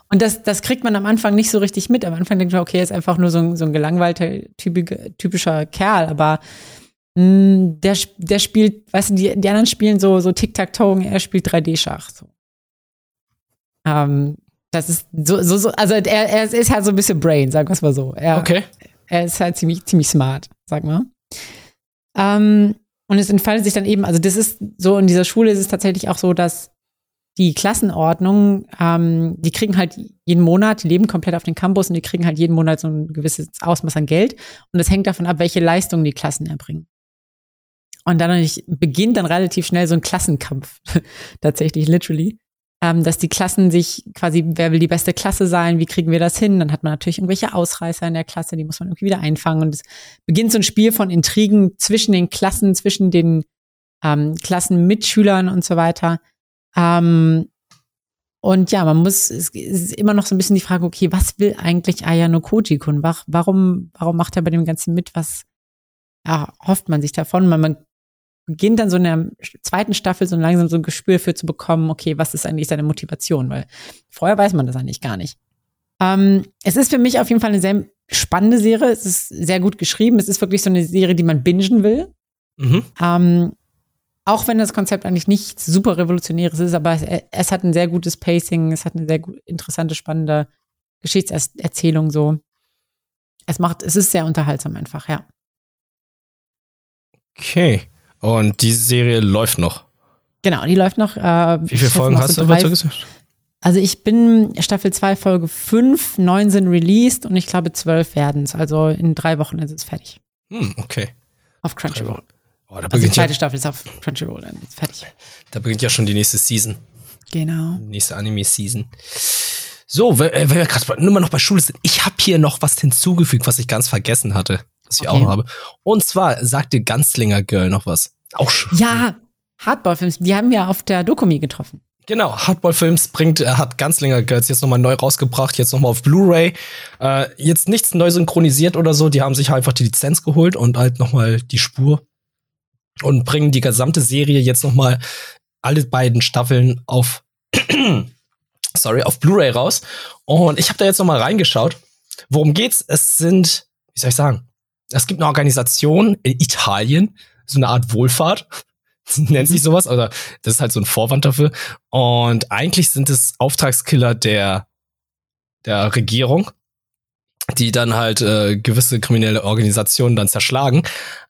Und das, das kriegt man am Anfang nicht so richtig mit. Am Anfang denkt man, okay, er ist einfach nur so ein, so ein gelangweilter, typischer Kerl, aber mh, der, der spielt, weißt du, die, die anderen spielen so, so Tic-Tac-Toe er spielt 3D-Schach. So. Ähm, Das ist so, so, so also er, er ist halt so ein bisschen Brain, sagen wir es mal so. Er, Okay. er ist halt ziemlich, ziemlich smart, sag mal. Ähm, und es entfaltet sich dann eben, also das ist so, in dieser Schule ist es tatsächlich auch so, dass die Klassenordnung, ähm, die kriegen halt jeden Monat, die leben komplett auf dem Campus und die kriegen halt jeden Monat so ein gewisses Ausmaß an Geld. Und es hängt davon ab, welche Leistungen die Klassen erbringen. Und dadurch beginnt dann relativ schnell so ein Klassenkampf, tatsächlich, literally. Ähm, dass die Klassen sich quasi, wer will die beste Klasse sein, wie kriegen wir das hin? Dann hat man natürlich irgendwelche Ausreißer in der Klasse, die muss man irgendwie wieder einfangen. Und es beginnt so ein Spiel von Intrigen zwischen den Klassen, zwischen den ähm, Klassenmitschülern und so weiter. Ähm, und ja, man muss, es ist immer noch so ein bisschen die Frage, okay, was will eigentlich Ayano Koji-kun? Wa- Warum, warum macht er bei dem Ganzen mit? Was ja, hofft man sich davon? Man, man beginnt dann so in der zweiten Staffel so langsam so ein Gespür für zu bekommen, okay, was ist eigentlich seine Motivation? Weil vorher weiß man das eigentlich gar nicht. Ähm, es ist für mich auf jeden Fall eine sehr spannende Serie. Es ist sehr gut geschrieben. Es ist wirklich so eine Serie, die man bingen will. Mhm. Ähm, auch wenn das Konzept eigentlich nichts super Revolutionäres ist, aber es, es hat ein sehr gutes Pacing, es hat eine sehr gut, interessante, spannende Geschichtserzählung so. Es macht, es ist sehr unterhaltsam einfach, ja. Okay. Und die Serie läuft noch. Genau, die läuft noch. Äh, Wie viele Folgen hast so du dazu gesagt? Also ich bin Staffel 2, Folge 5, 9 sind released und ich glaube 12 werden es. Also in drei Wochen ist es fertig. Hm, okay. Auf Crunchyroll. Oh, da, Also die beginnt ja, zweite Staffel ist auf Crunchyroll, dann ist fertig. da beginnt ja schon die nächste Season. Genau. Nächste Anime-Season. So, wenn wenn wir gerade nur mal noch bei Schule sind, ich habe hier noch was hinzugefügt, was ich ganz vergessen hatte, was ich Okay. auch noch habe. Und zwar sagte Ganzlinger Girl noch was. Auch schon. Ja, Hardball-Films, die haben wir auf der Dokumi getroffen. Genau, Hardball Films bringt, äh, hat Ganzlinger Girls jetzt nochmal neu rausgebracht, jetzt nochmal auf Blu-ray. Äh, jetzt nichts neu synchronisiert oder so, die haben sich einfach die Lizenz geholt und halt nochmal die Spur und bringen die gesamte Serie jetzt nochmal alle beiden Staffeln auf, sorry, auf Blu-ray raus. Und ich habe da jetzt nochmal reingeschaut. Worum geht's? Es sind, wie soll ich sagen, es gibt eine Organisation in Italien, so eine Art Wohlfahrt, nennt sich sowas, oder das ist halt so ein Vorwand dafür. Und eigentlich sind es Auftragskiller der, der Regierung, die dann halt äh, gewisse kriminelle Organisationen dann zerschlagen.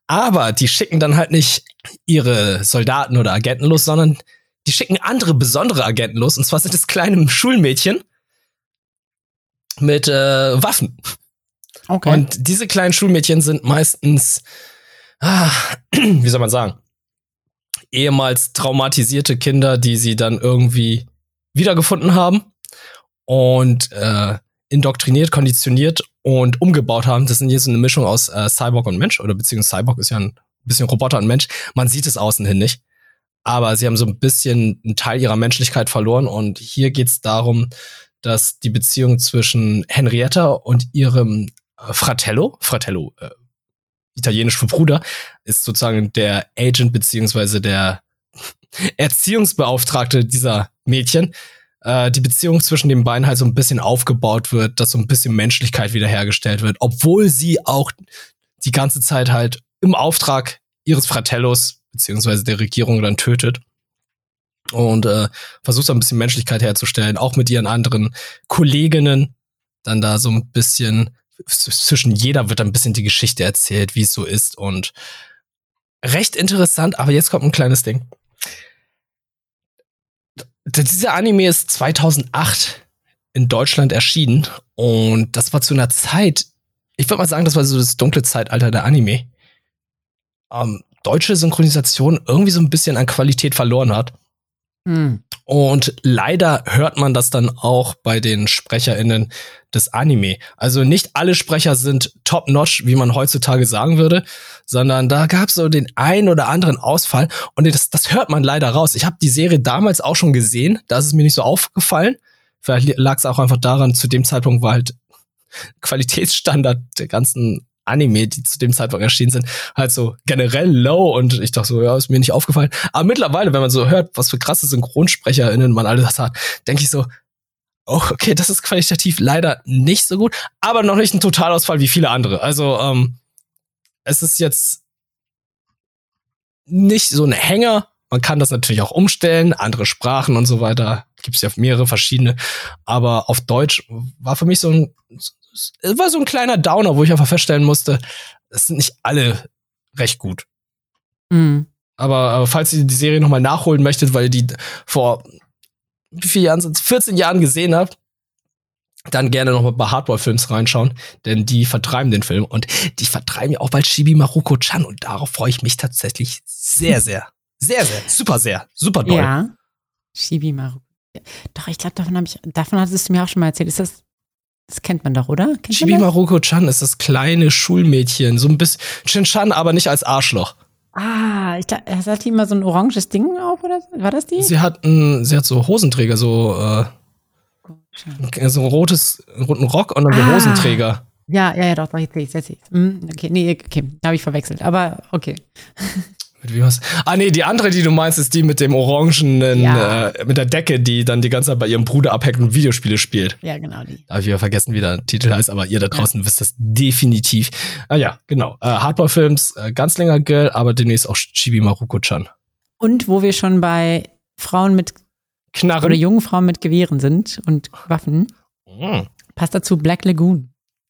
Aber die schicken dann halt nicht ihre Soldaten oder Agenten los, sondern die schicken andere besondere Agenten los. Und zwar sind es kleine Schulmädchen mit äh, Waffen. Okay. Und diese kleinen Schulmädchen sind meistens, ah, wie soll man sagen, ehemals traumatisierte Kinder, die sie dann irgendwie wiedergefunden haben und äh, indoktriniert, konditioniert und umgebaut haben. Das sind hier so eine Mischung aus äh, Cyborg und Mensch, oder beziehungsweise Cyborg ist ja ein bisschen Roboter und Mensch. Man sieht es außen hin nicht. Aber sie haben so ein bisschen einen Teil ihrer Menschlichkeit verloren. Und hier geht es darum, dass die Beziehung zwischen Henrietta und ihrem Fratello, Fratello, äh, italienisch für Bruder, ist sozusagen der Agent beziehungsweise der Erziehungsbeauftragte dieser Mädchen. Äh, die Beziehung zwischen den beiden halt so ein bisschen aufgebaut wird, dass so ein bisschen Menschlichkeit wiederhergestellt wird, obwohl sie auch die ganze Zeit halt im Auftrag ihres Fratellos beziehungsweise der Regierung dann tötet und äh, versucht so ein bisschen Menschlichkeit herzustellen, auch mit ihren anderen Kolleginnen dann da so ein bisschen zwischen jeder wird ein bisschen die Geschichte erzählt, wie es so ist und recht interessant, aber jetzt kommt ein kleines Ding. Dieser Anime ist 2008 in Deutschland erschienen und das war zu einer Zeit, ich würde mal sagen, das war so das dunkle Zeitalter der Anime. Ähm, deutsche Synchronisation irgendwie so ein bisschen an Qualität verloren hat. Und leider hört man das dann auch bei den SprecherInnen des Anime. Also nicht alle Sprecher sind top-notch, wie man heutzutage sagen würde, sondern da gab es so den ein oder anderen Ausfall und das, das hört man leider raus. Ich habe die Serie damals auch schon gesehen, da ist es mir nicht so aufgefallen. Vielleicht lag es auch einfach daran, zu dem Zeitpunkt war halt Qualitätsstandard der ganzen Anime, die zu dem Zeitpunkt erschienen sind, halt so generell low und ich dachte so, ja, ist mir nicht aufgefallen. Aber mittlerweile, wenn man so hört, was für krasse SynchronsprecherInnen man alles hat, denke ich so, oh, okay, das ist qualitativ leider nicht so gut, aber noch nicht ein Totalausfall wie viele andere. Also, ähm, es ist jetzt nicht so ein Hänger. Man kann das natürlich auch umstellen, andere Sprachen und so weiter gibt es ja mehrere verschiedene. Aber auf Deutsch war für mich so ein, es war so ein kleiner Downer, wo ich einfach feststellen musste, es sind nicht alle recht gut. Mhm. Aber, aber falls ihr die Serie nochmal nachholen möchtet, weil ihr die vor wie viele Jahren sind 14 Jahren gesehen habt, dann gerne nochmal bei Hardball-Films reinschauen, denn die vertreiben den Film und die vertreiben ja auch bald Shibi Maruko-chan und darauf freue ich mich tatsächlich sehr, sehr, sehr, sehr, super sehr, super doll. Ja. Shibi Maruko. Doch, ich glaube, davon habe ich, davon hattest du mir auch schon mal erzählt. Ist das, das kennt man doch, oder? Kennt Shibi man das? Maruko-chan ist das kleine Schulmädchen, so ein bisschen Shin-chan, aber nicht als Arschloch. Ah, ich glaub, hat die immer so ein oranges Ding auf, oder? War das die? Sie hat, ein, sie hat so Hosenträger, so, äh, so ein rotes, einen roten Rock und dann so Ah. Hosenträger. Ja, ja, ja, doch, doch, jetzt sehe ich jetzt sehe ich's. Hm, okay, nee, okay, da habe ich verwechselt, aber okay. Mit wie was? Ah, nee, die andere, die du meinst, ist die mit dem orangenen, Ja. äh, mit der Decke, die dann die ganze Zeit bei ihrem Bruder abhängt und Videospiele spielt. Ja, genau die. Da habe ich wieder vergessen, wie der Titel heißt, aber ihr da draußen wisst das definitiv. Ah ja, genau. Äh, Hardball-Films, äh, ganz länger Girl, aber demnächst auch Chibi Maruko-chan. Und wo wir schon bei Frauen mit oder Knarren. jungen Frauen mit Gewehren sind und Waffen, Mm. passt dazu Black Lagoon.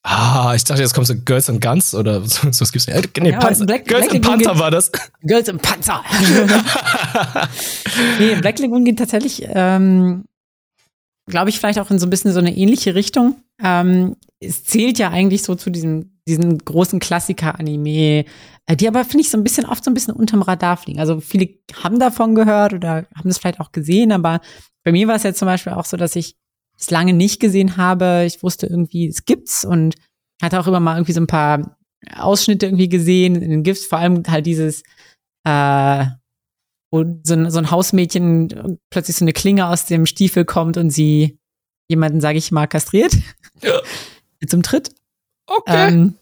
Ah, ich dachte, jetzt kommt so Girls and Guns oder so, was gibt's nicht. Äh, Nee, Ja, Panzer. Black- Girls Black and Panther geht- war das. Girls im Panzer. nee, Black Lagoon geht tatsächlich, ähm, glaube ich, vielleicht auch in so ein bisschen so eine ähnliche Richtung. Ähm, es zählt ja eigentlich so zu diesem, diesen großen Klassiker-Anime, äh, die aber, finde ich, so ein bisschen oft so ein bisschen unterm Radar fliegen. Also viele haben davon gehört oder haben es vielleicht auch gesehen, aber bei mir war es jetzt zum Beispiel auch so, dass ich es lange nicht gesehen habe. Ich wusste irgendwie, es gibt's und hatte auch immer mal irgendwie so ein paar Ausschnitte irgendwie gesehen in den GIFs, vor allem halt dieses, äh, wo so ein, so ein Hausmädchen plötzlich so eine Klinge aus dem Stiefel kommt und sie jemanden, sage ich mal, kastriert. Ja. Mit so einem Tritt. Okay. Ähm,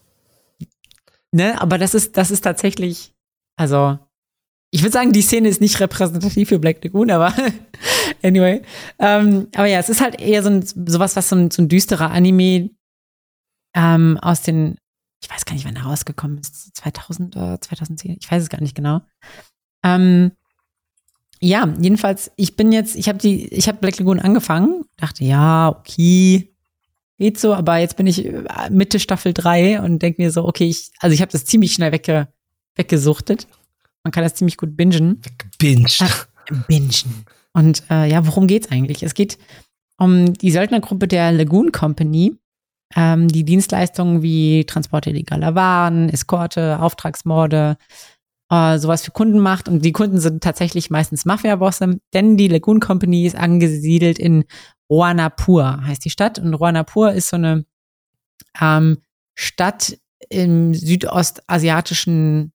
ne, aber das ist, das ist tatsächlich, also, ich würde sagen, die Szene ist nicht repräsentativ für Black Lagoon, aber anyway. Ähm, aber ja, es ist halt eher so ein, sowas, was so ein, so ein düsterer Anime ähm, aus den, ich weiß gar nicht, wann er rausgekommen ist, 2000 oder 2010, ich weiß es gar nicht genau. Ähm, ja, jedenfalls, ich bin jetzt, ich habe die, ich habe Black Lagoon angefangen, dachte, ja, okay, geht so, aber jetzt bin ich äh, Mitte Staffel 3 und denke mir so, okay, ich, also ich habe das ziemlich schnell wegge, weggesuchtet. Man kann das ziemlich gut bingen. Gebinged. Bingen. Und äh, ja, worum geht's eigentlich? Es geht um die Söldnergruppe der Lagoon Company, ähm, die Dienstleistungen wie Transport illegaler Waren, Eskorte, Auftragsmorde, äh, sowas für Kunden macht. Und die Kunden sind tatsächlich meistens Mafia-Bosse, denn die Lagoon Company ist angesiedelt in Roanapur, heißt die Stadt. Und Roanapur ist so eine ähm, Stadt im südostasiatischen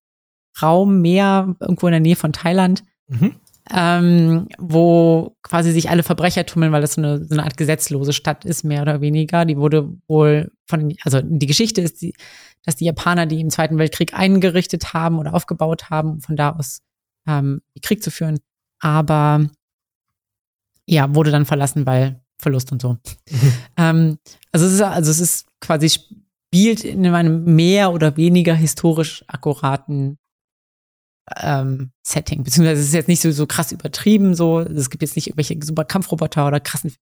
Raum, Meer, irgendwo in der Nähe von Thailand Mhm. Ähm, wo quasi sich alle Verbrecher tummeln, weil das so eine, so eine Art gesetzlose Stadt ist, mehr oder weniger. Die wurde wohl von, also die Geschichte ist, die, dass die Japaner die im Zweiten Weltkrieg eingerichtet haben oder aufgebaut haben, um von da aus ähm, Krieg zu führen. Aber ja, wurde dann verlassen, weil Verlust und so. Ähm, also es ist, also es ist quasi spielt in einem mehr oder weniger historisch akkuraten ähm, Setting. Beziehungsweise es ist jetzt nicht so, so krass übertrieben, so. Es gibt jetzt nicht irgendwelche super Kampfroboter oder krassen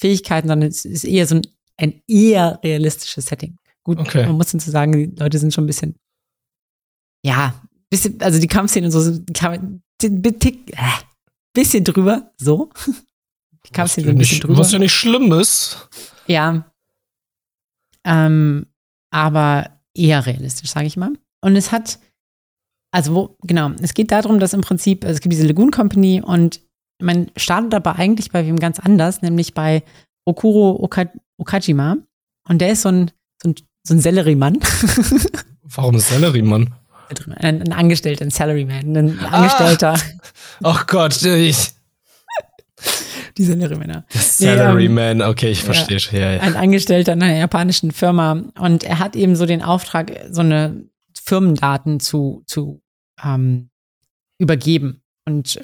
Fähigkeiten, sondern es ist eher so ein, ein eher realistisches Setting. Gut, Okay. man muss dazu sagen, die Leute sind schon ein bisschen, ja, bisschen, also die Kampfszenen und so sind tick- äh, bisschen drüber, so. Die Kampfszenen sind ein bisschen nicht, drüber. was ja nicht schlimm ist. Ja. Ähm, aber eher realistisch, sage ich mal. Und es hat, also wo, genau, es geht darum, dass im Prinzip, also es gibt diese Lagoon Company und man startet aber eigentlich bei wem ganz anders, nämlich bei Okuro Oka, Okajima. Und der ist so ein, so ein, so ein Selleriemann. Warum Sellerie, Mann? ein, ein Angestellter, ein Salaryman, ein Angestellter, Ach Gott, ich. die Salarymänner. Salaryman, okay, ich verstehe. Ja, ja. ein Angestellter in einer japanischen Firma und er hat eben so den Auftrag, so eine Firmendaten zu, zu ähm, übergeben und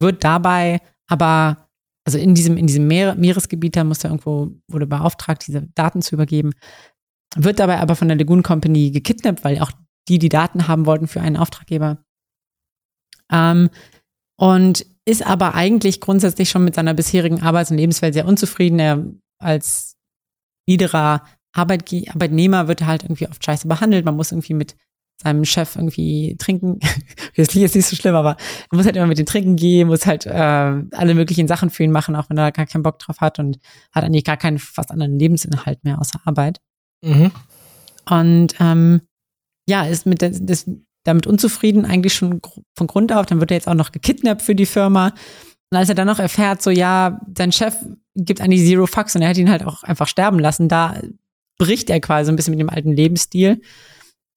wird dabei aber, also in diesem, in diesem Meer, Meeresgebiet, da muss er irgendwo, wurde beauftragt, diese Daten zu übergeben, wird dabei aber von der Lagoon Company gekidnappt, weil auch die die Daten haben wollten für einen Auftraggeber. Ähm, und ist aber eigentlich grundsätzlich schon mit seiner bisherigen Arbeits- und Lebenswelt sehr unzufrieden. Er als niederer Arbeitge Arbeitnehmer wird halt irgendwie oft scheiße behandelt. Man muss irgendwie mit seinem Chef irgendwie trinken. Das ist nicht so schlimm, aber er muss halt immer mit dem Trinken gehen, muss halt äh, alle möglichen Sachen für ihn machen, auch wenn er gar keinen Bock drauf hat und hat eigentlich gar keinen fast anderen Lebensinhalt mehr außer Arbeit. Mhm. Und ähm, ja, ist mit das, das, damit unzufrieden eigentlich schon von Grund auf. Dann wird er jetzt auch noch gekidnappt für die Firma. Und als er dann noch erfährt, so ja, sein Chef gibt eigentlich Zero Fucks und er hat ihn halt auch einfach sterben lassen, da bricht er quasi ein bisschen mit dem alten Lebensstil.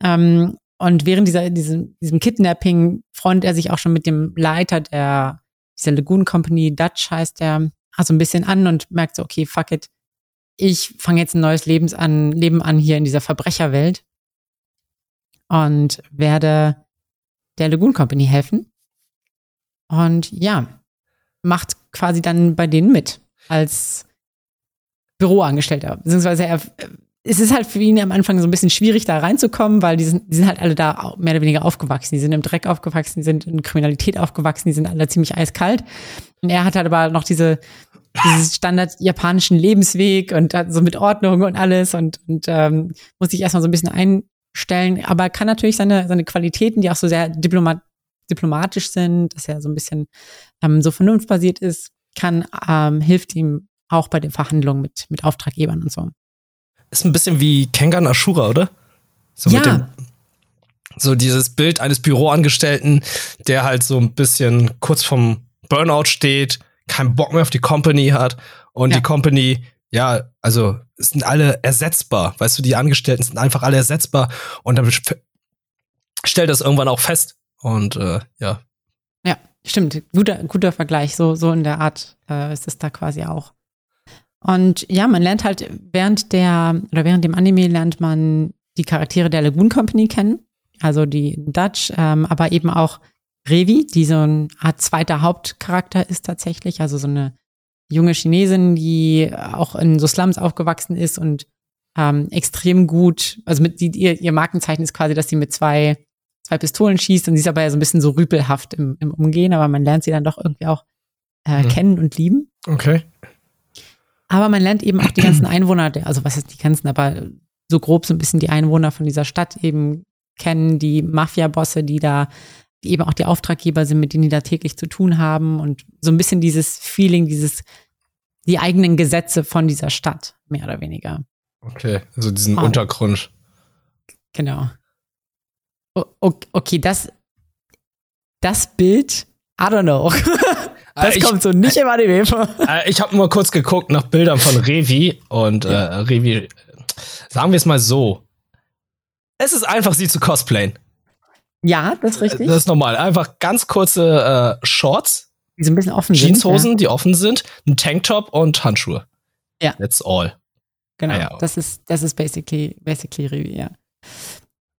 Ähm, und während dieser, diesem, diesem Kidnapping freundet er sich auch schon mit dem Leiter der, dieser Lagoon Company, Dutch heißt der, also ein bisschen an und merkt so, okay, fuck it, ich fange jetzt ein neues Lebens an, Leben an hier in dieser Verbrecherwelt und werde der Lagoon Company helfen. Und ja, macht quasi dann bei denen mit als Büroangestellter. Beziehungsweise er, es ist halt für ihn am Anfang so ein bisschen schwierig, da reinzukommen, weil die sind, die sind halt alle da mehr oder weniger aufgewachsen. Die sind im Dreck aufgewachsen, die sind in Kriminalität aufgewachsen, die sind alle ziemlich eiskalt. Und er hat halt aber noch diese, diesen Standard japanischen Lebensweg und so mit Ordnung und alles und, und ähm, muss sich erstmal so ein bisschen einstellen, aber kann natürlich seine, seine Qualitäten, die auch so sehr diplomat, diplomatisch sind, dass er so ein bisschen ähm, so vernunftbasiert ist, kann, ähm, hilft ihm auch bei den Verhandlungen mit, mit Auftraggebern und so. Ist ein bisschen wie Kengan Ashura, oder? So ja. mit dem so dieses Bild eines Büroangestellten, der halt so ein bisschen kurz vom Burnout steht, keinen Bock mehr auf die Company hat und Ja. die Company, ja, also es sind alle ersetzbar. Weißt du, die Angestellten sind einfach alle ersetzbar und dann stellt das irgendwann auch fest. Und äh, ja, Ja, stimmt. Guter, guter Vergleich. So, so in der Art äh, ist es da quasi auch. Und ja, man lernt halt während der, oder während dem Anime lernt man die Charaktere der Lagoon Company kennen. Also die Dutch, ähm, aber eben auch Revi, die so eine Art zweiter Hauptcharakter ist tatsächlich. Also so eine junge Chinesin, die auch in so Slums aufgewachsen ist und ähm, extrem gut, also mit die, ihr, ihr Markenzeichen ist quasi, dass sie mit zwei zwei Pistolen schießt und sie ist aber ja so ein bisschen so rüpelhaft im, im Umgehen, aber man lernt sie dann doch irgendwie auch äh, Mhm. kennen und lieben. okay. Aber man lernt eben auch die ganzen Einwohner, also was ist die ganzen, aber so grob so ein bisschen die Einwohner von dieser Stadt eben kennen, die Mafia-Bosse, die da, die eben auch die Auftraggeber sind, mit denen die da täglich zu tun haben und so ein bisschen dieses Feeling, dieses, die eigenen Gesetze von dieser Stadt, mehr oder weniger. Okay, also diesen Ah. Untergrund. Genau. Okay, das, das Bild, I don't know. Das Äh, ich- kommt so nicht im Anime vor. Äh, ich habe mal kurz geguckt nach Bildern von Revi und äh, Revi, äh, sagen wir es mal so. Es ist einfach, sie zu cosplayen. Ja, das ist richtig. Das ist normal. Einfach ganz kurze äh, Shorts, die so ein bisschen offen Jeanshosen, sind. die offen sind, ein Tanktop und Handschuhe. Ja. That's all. Ja, genau. Ah, ja. Das ist, das ist basically, basically Revi, ja.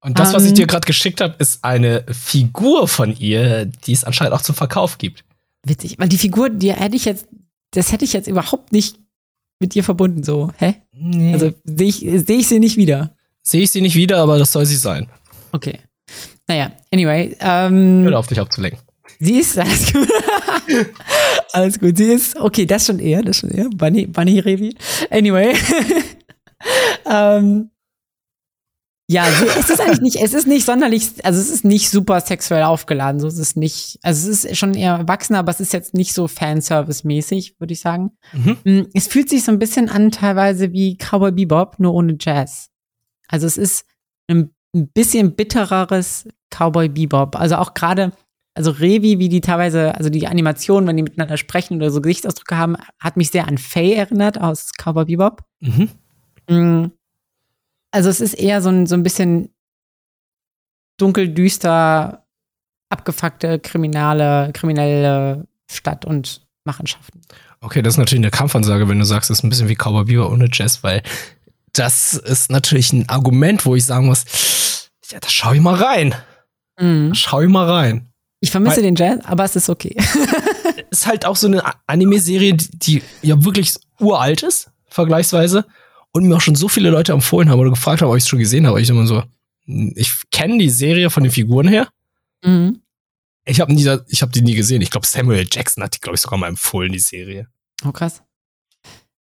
Und das, was Ähm. ich dir gerade geschickt habe, ist eine Figur von ihr, die es anscheinend auch zum Verkauf gibt. Witzig. Weil die Figur, die hätte ich jetzt, das hätte ich jetzt überhaupt nicht mit ihr verbunden, so. Hä? Nee. Also sehe ich, sehe ich sie nicht wieder. Sehe ich sie nicht wieder, aber das soll sie sein. Okay. Naja, anyway. Ähm, Hör auf, dich abzulenken. Sie ist, alles gut. alles gut. Sie ist, okay, das schon eher, das schon eher. Bunny, Bunny Revi. Anyway. ähm, ja, so, es ist eigentlich nicht, es ist nicht sonderlich, also es ist nicht super sexuell aufgeladen, so ist es nicht. Also es ist schon eher erwachsen, aber es ist jetzt nicht so Fanservice-mäßig, würde ich sagen. Mhm. Mm, Es fühlt sich so ein bisschen an, teilweise wie Cowboy Bebop, nur ohne Jazz. Also es ist ein, ein bisschen bittereres Cowboy Bebop. Also auch gerade, also Revi, wie die teilweise, also die Animationen, wenn die miteinander sprechen oder so Gesichtsausdrücke haben, hat mich sehr an Faye erinnert aus Cowboy Bebop. Mhm. Mm. Also es ist eher so ein, so ein bisschen dunkel, düster, abgefuckte, kriminale, kriminelle Stadt und Machenschaften. Okay, das ist natürlich eine Kampfansage, wenn du sagst, es ist ein bisschen wie Cowboy Bebop ohne Jazz, weil das ist natürlich ein Argument, wo ich sagen muss, ja, da schau ich mal rein. Da schau ich mal rein. Ich vermisse Weil- den Jazz, aber es ist okay. Ist halt auch so eine Anime-Serie, die, die ja wirklich uralt ist, vergleichsweise, und mir auch schon so viele Leute empfohlen haben oder gefragt haben, ob ich es schon gesehen habe. Ich immer so, hm, ich kenne die Serie von den Figuren her, Mhm. Ich habe nie, ich habe die nie gesehen. Ich glaube, Samuel Jackson hat die, glaube ich, sogar mal empfohlen, die Serie. Oh, krass.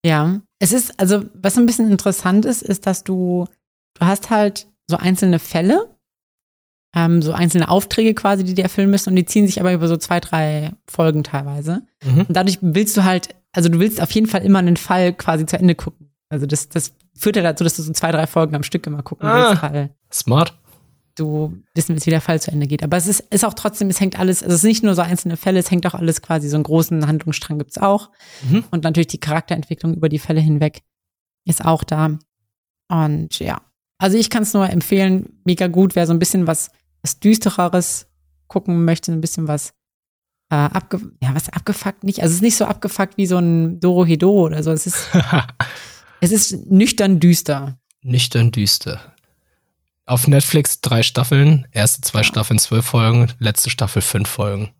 Ja, es ist, also, was ein bisschen interessant ist, ist, dass du, du hast halt so einzelne Fälle, ähm, so einzelne Aufträge quasi, die die erfüllen müssen und die ziehen sich aber über so zwei, drei Folgen teilweise. Mhm. Und dadurch willst du halt, also du willst auf jeden Fall immer einen Fall quasi zu Ende gucken. Also das, das führt ja dazu, dass du so zwei, drei Folgen am Stück immer gucken ah, willst. Weil smart. Du wissen willst, wie der Fall zu Ende geht. Aber es ist, ist auch trotzdem, es hängt alles, also es ist nicht nur so einzelne Fälle, es hängt auch alles quasi, so einen großen Handlungsstrang gibt's auch. Mhm. Und natürlich die Charakterentwicklung über die Fälle hinweg ist auch da. Und ja, also ich kann es nur empfehlen, mega gut, wer so ein bisschen was, was Düstereres gucken möchte, ein bisschen was äh, abge ja, was abgefuckt nicht. Also es ist nicht so abgefuckt wie so ein Doro Hedoro oder so. Es ist, es ist nüchtern düster. Nüchtern düster. Auf Netflix drei Staffeln, erste zwei Staffeln zwölf Folgen, letzte Staffel fünf Folgen.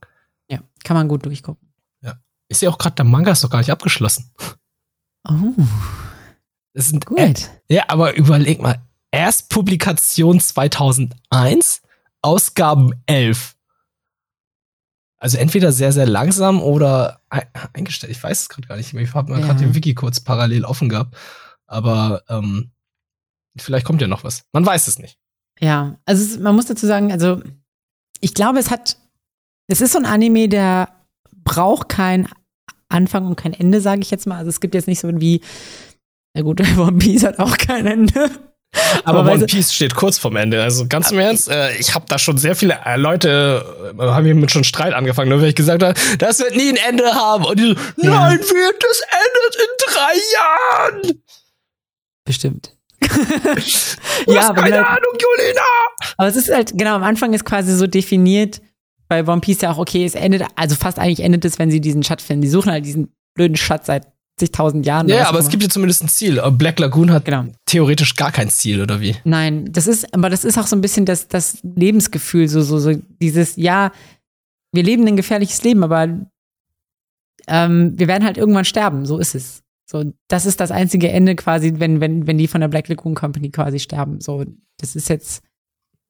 Ja, kann man gut durchgucken. Ja. Ich sehe auch gerade, der Manga ist doch gar nicht abgeschlossen. Oh. Das sind gut. Äh, ja, aber überleg mal. Erstpublikation 2001, Ausgaben 11. Also entweder sehr, sehr langsam oder eingestellt. Ich weiß es gerade gar nicht. Ich habe mal ja. gerade den Wiki kurz parallel offen gehabt. Aber ähm, vielleicht kommt ja noch was. Man weiß es nicht. Ja, also es, man muss dazu sagen, also ich glaube, es hat, es ist so ein Anime, der braucht kein Anfang und kein Ende, sage ich jetzt mal. Also es gibt jetzt nicht so wie, na gut, One Piece hat auch kein Ende. Aber, Aber One Piece steht kurz vorm Ende. Also ganz im Ernst, äh, ich habe da schon sehr viele äh, Leute, äh, haben hier mit schon Streit angefangen, nur weil ich gesagt habe, das wird nie ein Ende haben. Und die so, ja. nein, wird das endet in drei Jahren. Bestimmt. du ja, hast keine halt, Ahnung, Julina. Aber es ist halt, genau, am Anfang ist quasi so definiert, bei One Piece ja auch, okay, es endet, also fast eigentlich endet es, wenn sie diesen Schatz finden. Die suchen halt diesen blöden Schatz seit 80.000 Jahren. Ja, aber es gibt ja zumindest ein Ziel. Black Lagoon hat genau. theoretisch gar kein Ziel, oder wie? Nein, das ist, aber das ist auch so ein bisschen das, das Lebensgefühl, so, so, so dieses, ja, wir leben ein gefährliches Leben, aber ähm, wir werden halt irgendwann sterben, so ist es. So, das ist das einzige Ende quasi, wenn, wenn, wenn die von der Black Lagoon Company quasi sterben. So, das ist jetzt,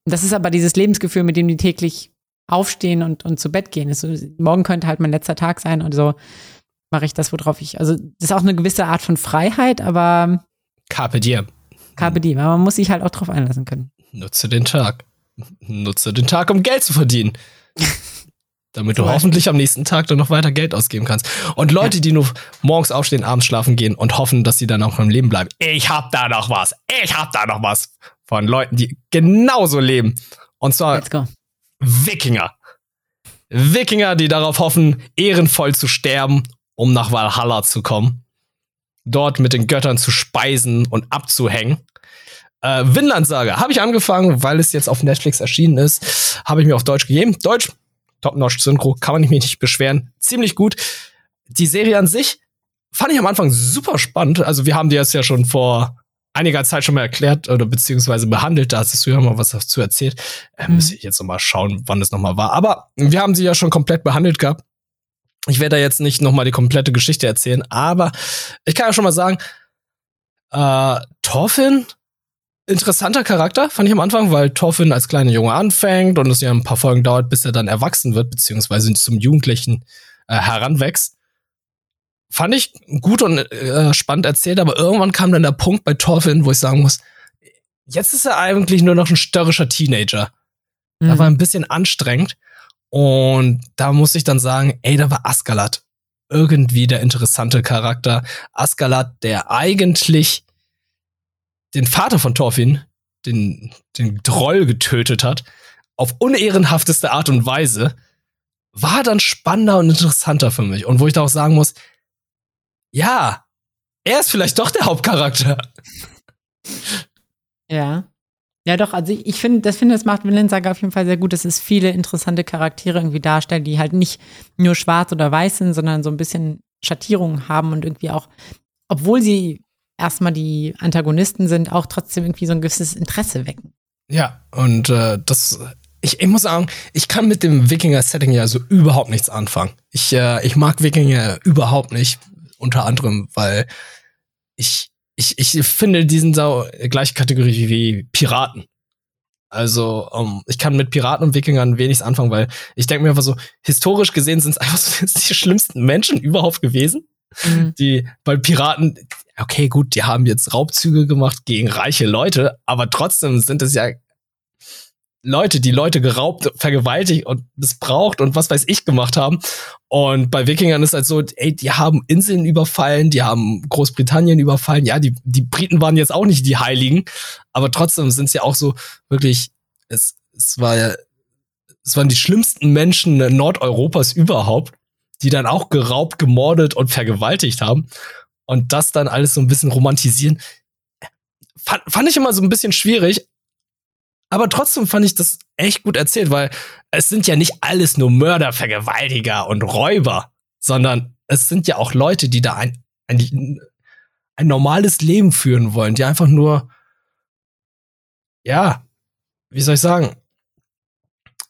das ist aber dieses Lebensgefühl, mit dem die täglich aufstehen und, und zu Bett gehen. Also, morgen könnte halt mein letzter Tag sein und so mache ich das, worauf ich, also das ist auch eine gewisse Art von Freiheit, aber Carpe diem. Carpe diem, aber man muss sich halt auch drauf einlassen können. Nutze den Tag. Nutze den Tag, um Geld zu verdienen. Damit du hoffentlich am nächsten Tag dann noch weiter Geld ausgeben kannst. Und Leute, ja. die nur morgens aufstehen, abends schlafen gehen und hoffen, dass sie dann auch im Leben bleiben. Ich hab da noch was. Ich hab da noch was. Von Leuten, die genauso leben. Und zwar Wikinger. Wikinger, die darauf hoffen, ehrenvoll zu sterben um nach Valhalla zu kommen, dort mit den Göttern zu speisen und abzuhängen. Äh, Vinland Saga habe ich angefangen, weil es jetzt auf Netflix erschienen ist, habe ich mir auf Deutsch gegeben. Deutsch, top-notch Synchro, kann man mich nicht beschweren, ziemlich gut. Die Serie an sich fand ich am Anfang super spannend. Also wir haben die jetzt ja schon vor einiger Zeit schon mal erklärt oder beziehungsweise behandelt. Da hast du ja mal was dazu erzählt. Äh, mhm. Müsste ich jetzt noch mal schauen, wann das noch mal war. Aber wir haben sie ja schon komplett behandelt gehabt. Ich werde da jetzt nicht nochmal die komplette Geschichte erzählen, aber ich kann ja schon mal sagen, äh, Thorfinn, interessanter Charakter, fand ich am Anfang, weil Thorfinn als kleiner Junge anfängt und es ja ein paar Folgen dauert, bis er dann erwachsen wird, beziehungsweise zum Jugendlichen äh, heranwächst. Fand ich gut und äh, spannend erzählt, aber irgendwann kam dann der Punkt bei Thorfinn, wo ich sagen muss, jetzt ist er eigentlich nur noch ein störrischer Teenager. Mhm. Da war ein bisschen anstrengend. Und da muss ich dann sagen, ey, da war Askalat irgendwie der interessante Charakter. Askalat, der eigentlich den Vater von Thorfinn, den, den Troll getötet hat, auf unehrenhafteste Art und Weise, war dann spannender und interessanter für mich. Und wo ich da auch sagen muss, ja, er ist vielleicht doch der Hauptcharakter. Ja. Ja, doch, also ich, ich finde, das finde, das macht Saga auf jeden Fall sehr gut, dass es viele interessante Charaktere irgendwie darstellt, die halt nicht nur schwarz oder weiß sind, sondern so ein bisschen Schattierungen haben und irgendwie auch, obwohl sie erstmal die Antagonisten sind, auch trotzdem irgendwie so ein gewisses Interesse wecken. Ja, und äh, das, ich, ich muss sagen, ich kann mit dem Wikinger-Setting ja so überhaupt nichts anfangen. Ich, äh, ich mag Wikinger überhaupt nicht, unter anderem, weil ich ich, ich finde diesen Sau gleiche Kategorie wie Piraten. Also, um, ich kann mit Piraten und Wikingern wenig anfangen, weil ich denke mir einfach so, historisch gesehen sind es einfach so die schlimmsten Menschen überhaupt gewesen. Mhm. Die, weil Piraten, okay, gut, die haben jetzt Raubzüge gemacht gegen reiche Leute, aber trotzdem sind es ja Leute, die Leute geraubt, vergewaltigt und missbraucht und was weiß ich gemacht haben. Und bei Wikingern ist halt so, ey, die haben Inseln überfallen, die haben Großbritannien überfallen. Ja, die, die Briten waren jetzt auch nicht die Heiligen, aber trotzdem sind sie ja auch so wirklich, es, es war ja, es waren die schlimmsten Menschen Nordeuropas überhaupt, die dann auch geraubt, gemordet und vergewaltigt haben. Und das dann alles so ein bisschen romantisieren, fand, fand ich immer so ein bisschen schwierig, aber trotzdem fand ich das echt gut erzählt, weil es sind ja nicht alles nur Mörder, Vergewaltiger und Räuber, sondern es sind ja auch Leute, die da ein, ein, ein normales Leben führen wollen, die einfach nur, ja, wie soll ich sagen,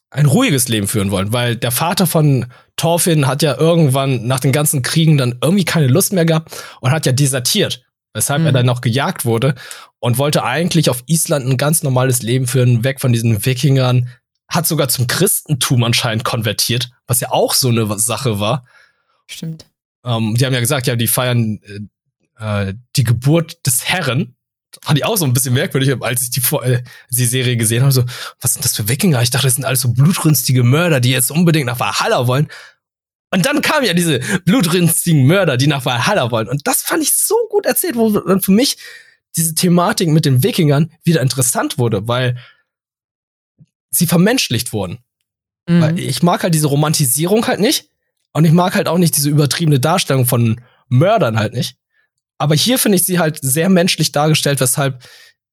ein ruhiges Leben führen wollen, weil der Vater von Thorfinn hat ja irgendwann nach den ganzen Kriegen dann irgendwie keine Lust mehr gehabt und hat ja desertiert weshalb mhm. er dann noch gejagt wurde und wollte eigentlich auf Island ein ganz normales Leben führen, weg von diesen Wikingern, hat sogar zum Christentum anscheinend konvertiert, was ja auch so eine Sache war. Stimmt. Ähm, die haben ja gesagt, ja, die feiern äh, äh die Geburt des Herren. Fand ich auch so ein bisschen merkwürdig, als ich die, äh, die Serie gesehen habe. So, was sind das für Wikinger? Ich dachte, das sind alles so blutrünstige Mörder, die jetzt unbedingt nach Valhalla wollen. Und dann kamen ja diese blutrünstigen Mörder, die nach Valhalla wollen. Und das fand ich so gut erzählt, wo dann für mich diese Thematik mit den Wikingern wieder interessant wurde, weil sie vermenschlicht wurden. Mhm. Weil ich mag halt diese Romantisierung halt nicht. Und ich mag halt auch nicht diese übertriebene Darstellung von Mördern halt nicht. Aber hier finde ich sie halt sehr menschlich dargestellt, weshalb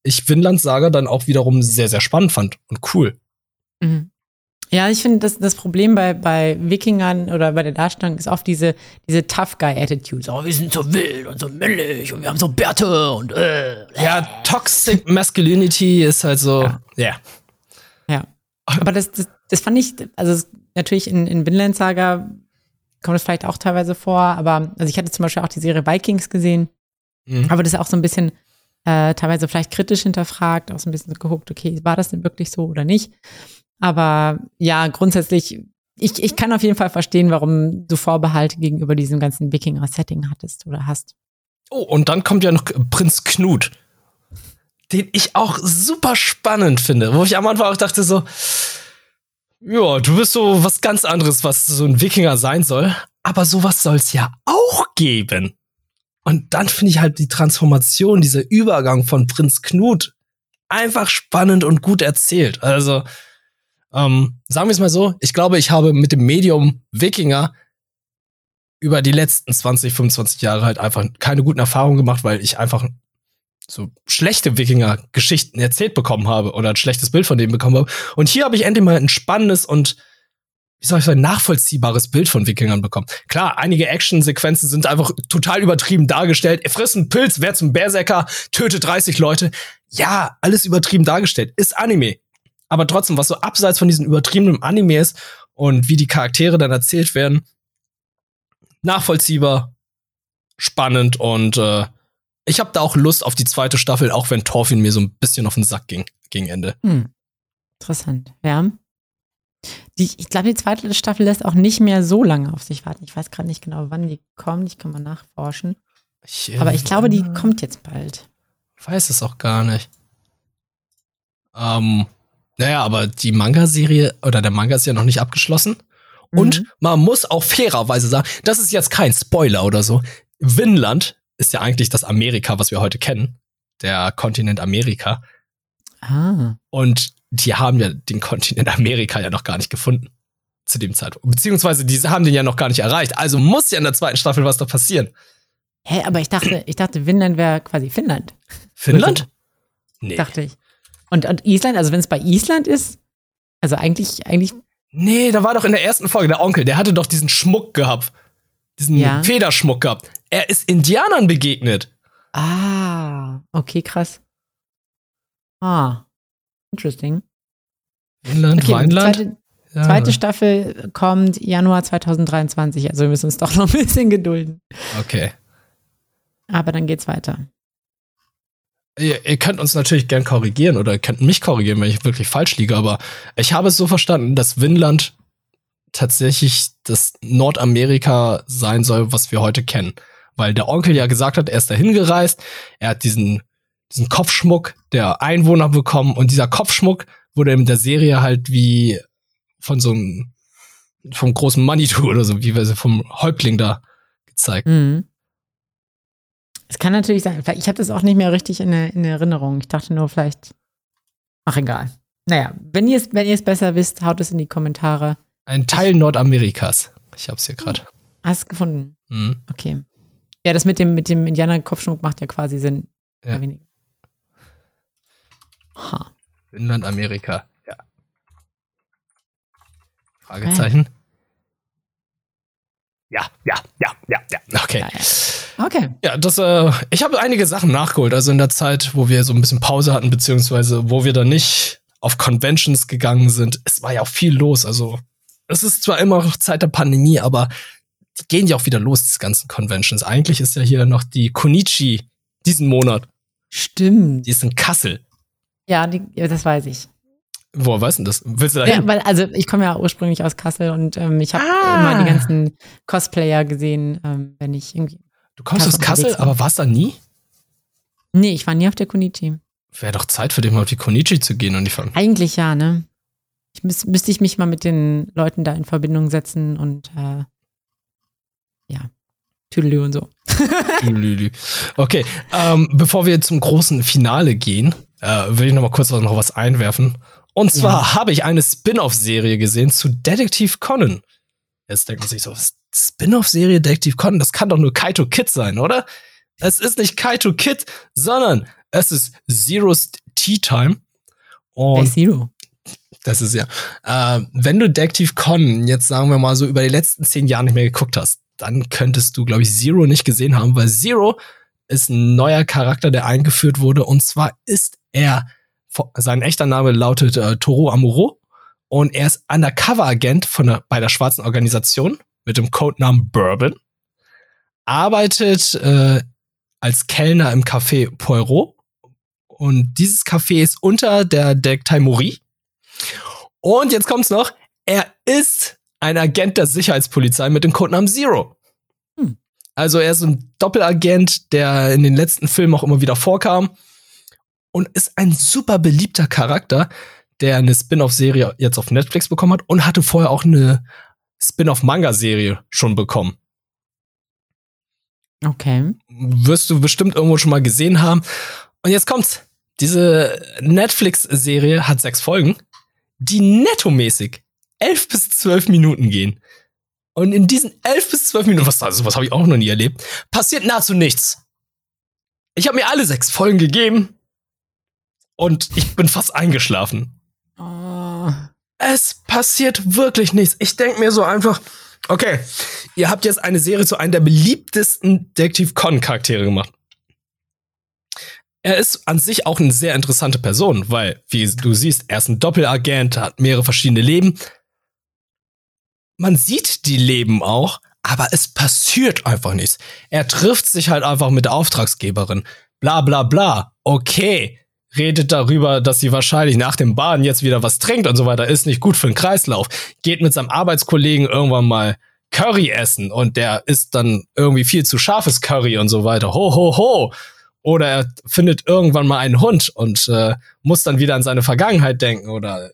ich Vinland Saga dann auch wiederum sehr, sehr spannend fand und cool. Mhm. Ja, ich finde, das, das Problem bei, bei Wikingern oder bei der Darstellung ist oft diese, diese Tough Guy-Attitude. So, wir sind so wild und so männlich und wir haben so Bärte und äh. Ja, Toxic Masculinity ist halt so, ja. Yeah. Ja. Aber das, das, das fand ich, also natürlich in, in Vinland Saga kommt es vielleicht auch teilweise vor, aber also ich hatte zum Beispiel auch die Serie Vikings gesehen, mhm. aber das ist auch so ein bisschen äh, teilweise vielleicht kritisch hinterfragt, auch so ein bisschen geguckt, okay, war das denn wirklich so oder nicht? Aber ja, grundsätzlich, ich, ich kann auf jeden Fall verstehen, warum du Vorbehalte gegenüber diesem ganzen Wikinger-Setting hattest oder hast. Oh, und dann kommt ja noch Prinz Knut, den ich auch super spannend finde, wo ich am Anfang auch dachte so, ja, du bist so was ganz anderes, was so ein Wikinger sein soll, aber sowas soll es ja auch geben. Und dann finde ich halt die Transformation, dieser Übergang von Prinz Knut einfach spannend und gut erzählt. Also, ähm, sagen wir es mal so, ich glaube, ich habe mit dem Medium Wikinger über die letzten 20, 25 Jahre halt einfach keine guten Erfahrungen gemacht, weil ich einfach so schlechte Wikinger-Geschichten erzählt bekommen habe oder ein schlechtes Bild von denen bekommen habe. Und hier habe ich endlich mal ein spannendes und wie soll ich sagen, nachvollziehbares Bild von Wikingern bekommen. Klar, einige Action-Sequenzen sind einfach total übertrieben dargestellt. Er frisst einen Pilz, wer zum Berserker, tötet 30 Leute. Ja, alles übertrieben dargestellt. Ist Anime aber trotzdem, was so abseits von diesen übertriebenen Animes und wie die Charaktere dann erzählt werden, nachvollziehbar, spannend und äh, ich habe da auch Lust auf die zweite Staffel, auch wenn Thorfinn mir so ein bisschen auf den Sack ging gegen Ende. Hm. Interessant, ja. Die, ich glaube, die zweite Staffel lässt auch nicht mehr so lange auf sich warten. Ich weiß gerade nicht genau, wann die kommt. Ich kann mal nachforschen. Ich, äh, Aber ich glaube, die kommt jetzt bald. Weiß es auch gar nicht. Ähm, naja, aber die Manga-Serie oder der Manga ist ja noch nicht abgeschlossen. Mhm. Und man muss auch fairerweise sagen, das ist jetzt kein Spoiler oder so. Vinland ist ja eigentlich das Amerika, was wir heute kennen. Der Kontinent Amerika. Ah. Und die haben ja den Kontinent Amerika ja noch gar nicht gefunden. Zu dem Zeitpunkt. Beziehungsweise die haben den ja noch gar nicht erreicht. Also muss ja in der zweiten Staffel was da passieren. Hä, aber ich dachte, ich dachte, Vinland wäre quasi Finnland. Finnland? Nee. Dachte ich. Und, und Island, also wenn es bei Island ist, also eigentlich, eigentlich. Nee, da war doch in der ersten Folge der Onkel, der hatte doch diesen Schmuck gehabt. Diesen ja. Federschmuck gehabt. Er ist Indianern begegnet. Ah, okay, krass. Ah, interesting. Inland, okay, Weinland. Zweite, ja. zweite Staffel kommt Januar 2023, also wir müssen uns doch noch ein bisschen gedulden. Okay. Aber dann geht's weiter. Ihr, ihr könnt uns natürlich gern korrigieren oder ihr könnt mich korrigieren, wenn ich wirklich falsch liege, aber ich habe es so verstanden, dass Vinland tatsächlich das Nordamerika sein soll, was wir heute kennen. Weil der Onkel ja gesagt hat, er ist dahin gereist, er hat diesen, diesen Kopfschmuck der Einwohner bekommen und dieser Kopfschmuck wurde in der Serie halt wie von so einem, vom großen Manitou oder so, wie wir sie vom Häuptling da gezeigt. Mhm. Es kann natürlich sein. Ich habe das auch nicht mehr richtig in, in Erinnerung. Ich dachte nur, vielleicht. Ach, egal. Naja, wenn ihr es wenn ihr's besser wisst, haut es in die Kommentare. Ein Teil Nordamerikas. Ich hab's hier gerade. Hast du gefunden? Mhm. Okay. Ja, das mit dem, mit dem Indianer-Kopfschmuck macht ja quasi Sinn. Ja. Ha. Finnland, Amerika. Ja. Fragezeichen. Ja, ja, ja, ja, ja. Okay. Ja, ja. Okay. Ja, das, äh, ich habe einige Sachen nachgeholt. Also in der Zeit, wo wir so ein bisschen Pause hatten, beziehungsweise wo wir dann nicht auf Conventions gegangen sind. Es war ja auch viel los. Also es ist zwar immer noch Zeit der Pandemie, aber die gehen ja auch wieder los, diese ganzen Conventions. Eigentlich ist ja hier noch die Konichi diesen Monat. Stimmt. Die ist in Kassel. Ja, die, das weiß ich. Woher weißt du das? Willst du da Ja, weil, also ich komme ja ursprünglich aus Kassel und ähm, ich habe Ah. immer die ganzen Cosplayer gesehen, ähm, wenn ich irgendwie. Du kommst aus Kassel aber warst da nie? Nee, ich war nie auf der Konichi. Wäre doch Zeit für dich mal auf die Konichi zu gehen und die fangen. Eigentlich ja, ne? Ich müß, müsste ich mich mal mit den Leuten da in Verbindung setzen und äh, ja, Tüdelü und so. Lülü. Okay, ähm, bevor wir zum großen Finale gehen, äh, will ich noch mal kurz was- noch was einwerfen. Und zwar habe ich eine Spin-off-Serie gesehen zu Detective Conan. Jetzt denkt man sich so, was- Spin-off-Serie Detective Conan, das kann doch nur Kaito Kid sein, oder? Es ist nicht Kaito Kid, sondern es ist Zero's Tea Time. Und ist Zero? das ist ja, äh, wenn du Detective Conan jetzt sagen wir mal so über die letzten zehn Jahre nicht mehr geguckt hast, dann könntest du, glaube ich, Zero nicht gesehen haben, weil Zero ist ein neuer Charakter, der eingeführt wurde. Und zwar ist er, sein echter Name lautet äh, Toro Amuro und er ist Undercover-Agent von der, bei der schwarzen Organisation mit dem Codenamen Bourbon, arbeitet äh, als Kellner im Café Poirot und dieses Café ist unter der Detektei Mori. Und jetzt kommt's noch, er ist ein Agent der Sicherheitspolizei mit dem Codenamen Zero. Hm. Also er ist ein Doppelagent, der in den letzten Filmen auch immer wieder vorkam und ist ein super beliebter Charakter, der eine Spin-off-Serie jetzt auf Netflix bekommen hat und hatte vorher auch eine Spin-off-Manga-Serie schon bekommen. Okay. Wirst du bestimmt irgendwo schon mal gesehen haben. Und jetzt kommt's. Diese Netflix-Serie hat sechs Folgen, die nettomäßig elf bis zwölf Minuten gehen. Und in diesen elf bis zwölf Minuten, was, also, was habe ich auch noch nie erlebt, passiert nahezu nichts. Ich habe mir alle sechs Folgen gegeben und ich bin fast eingeschlafen. Es passiert wirklich nichts. Ich denke mir so einfach, okay, ihr habt jetzt eine Serie zu einem der beliebtesten Detective Con Charaktere gemacht. Er ist an sich auch eine sehr interessante Person, weil, wie du siehst, er ist ein Doppelagent, hat mehrere verschiedene Leben. Man sieht die Leben auch, aber es passiert einfach nichts. Er trifft sich halt einfach mit der Auftragsgeberin. Bla bla bla. Okay. Redet darüber, dass sie wahrscheinlich nach dem Baden jetzt wieder was trinkt und so weiter. Ist nicht gut für den Kreislauf. Geht mit seinem Arbeitskollegen irgendwann mal Curry essen und der isst dann irgendwie viel zu scharfes Curry und so weiter. Ho, ho, ho. Oder er findet irgendwann mal einen Hund und äh, muss dann wieder an seine Vergangenheit denken oder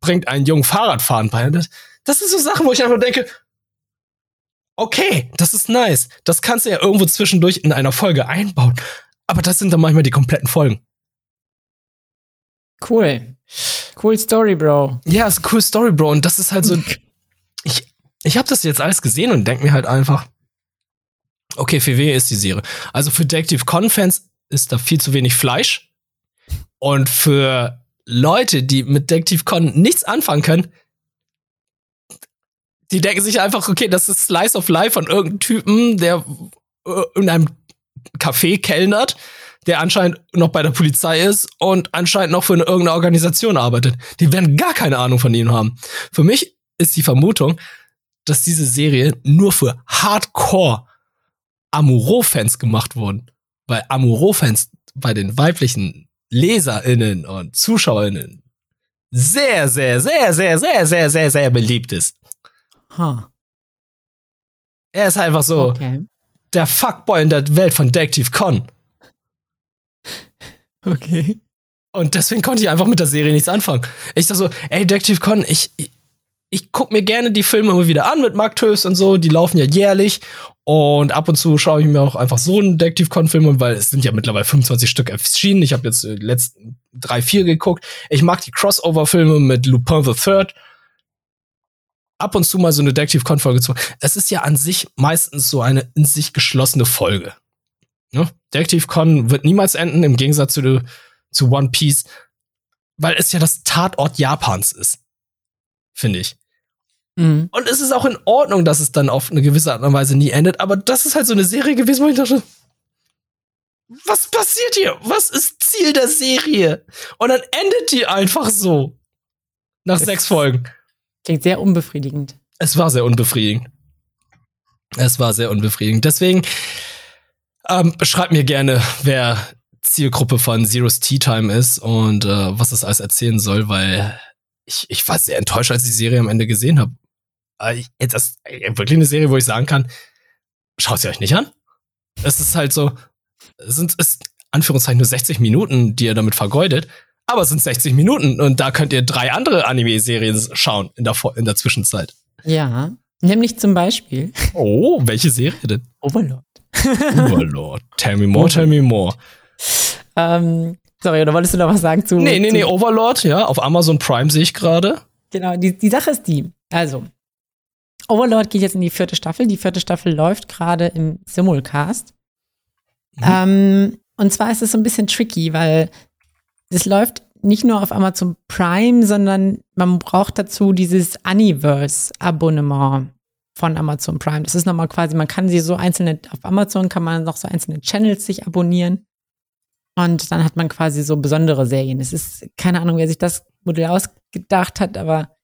bringt einen jungen Fahrradfahren bei. Das, das sind so Sachen, wo ich einfach denke, okay, das ist nice. Das kannst du ja irgendwo zwischendurch in einer Folge einbauen. Aber das sind dann manchmal die kompletten Folgen. Cool. Cool Story, Bro. Ja, ist eine cool Story, Bro. Und das ist halt so. Ich, ich habe das jetzt alles gesehen und denk mir halt einfach, okay, für wen ist die Serie? Also für Detective Con-Fans ist da viel zu wenig Fleisch. Und für Leute, die mit Detective Con nichts anfangen können, die denken sich einfach, okay, das ist Slice of Life von irgendeinem Typen, der äh, in einem Café kellnert, der anscheinend noch bei der Polizei ist und anscheinend noch für eine, irgendeine Organisation arbeitet. Die werden gar keine Ahnung von ihm haben. Für mich ist die Vermutung, dass diese Serie nur für Hardcore Amuro-Fans gemacht wurden. Weil Amuro-Fans bei den weiblichen LeserInnen und ZuschauerInnen sehr, sehr, sehr, sehr, sehr, sehr, sehr, sehr beliebt ist. Huh. Er ist einfach so Okay. der Fuckboy in der Welt von Detective Con. Okay. Und deswegen konnte ich einfach mit der Serie nichts anfangen. Ich dachte so, ey, Detective Con, ich, ich, ich guck mir gerne die Filme immer wieder an mit Mark Tös und so, die laufen ja jährlich. Und ab und zu schaue ich mir auch einfach so einen Detective Con-Film an, weil es sind ja mittlerweile 25 Stück erschienen. Ich habe jetzt äh, die letzten drei, vier geguckt. Ich mag die Crossover-Filme mit Lupin the Third. Ab und zu mal so eine Detective Con-Folge zu. Es ist ja an sich meistens so eine in sich geschlossene Folge. Ne? Detective Con wird niemals enden, im Gegensatz zu, zu One Piece, weil es ja das Tatort Japans ist. Finde ich. Mhm. Und es ist auch in Ordnung, dass es dann auf eine gewisse Art und Weise nie endet, aber das ist halt so eine Serie gewesen, wo ich dachte, was passiert hier? Was ist Ziel der Serie? Und dann endet die einfach so. Nach Das- sechs Folgen. Klingt sehr unbefriedigend. Es war sehr unbefriedigend. Es war sehr unbefriedigend. Deswegen ähm, schreibt mir gerne, wer Zielgruppe von Zero's Tea Time ist und äh, was das alles erzählen soll, weil ich, ich war sehr enttäuscht, als ich die Serie am Ende gesehen habe. Äh, das ist wirklich eine Serie, wo ich sagen kann, schaut sie euch nicht an. Es ist halt so, es sind es Anführungszeichen nur 60 Minuten, die ihr damit vergeudet, aber es sind 60 Minuten und da könnt ihr drei andere Anime-Serien schauen in der, in der Zwischenzeit. Ja. Nämlich zum Beispiel Oh, welche Serie denn? Overlord. Overlord. Tell me more, tell me more. Ähm, sorry, oder wolltest du noch was sagen zu? Nee, nee, nee, Overlord, ja, auf Amazon Prime sehe ich gerade. Genau, die, die Sache ist die. Also, Overlord geht jetzt in die vierte Staffel. Die vierte Staffel läuft gerade im Simulcast. Mhm. Ähm, und zwar ist es so ein bisschen tricky, weil es läuft nicht nur auf Amazon Prime, sondern man braucht dazu dieses Universe-Abonnement von Amazon Prime. Das ist nochmal quasi, man kann sie so einzelne, auf Amazon kann man noch so einzelne Channels sich abonnieren. Und dann hat man quasi so besondere Serien. Es ist keine Ahnung, wer sich das Modell ausgedacht hat, aber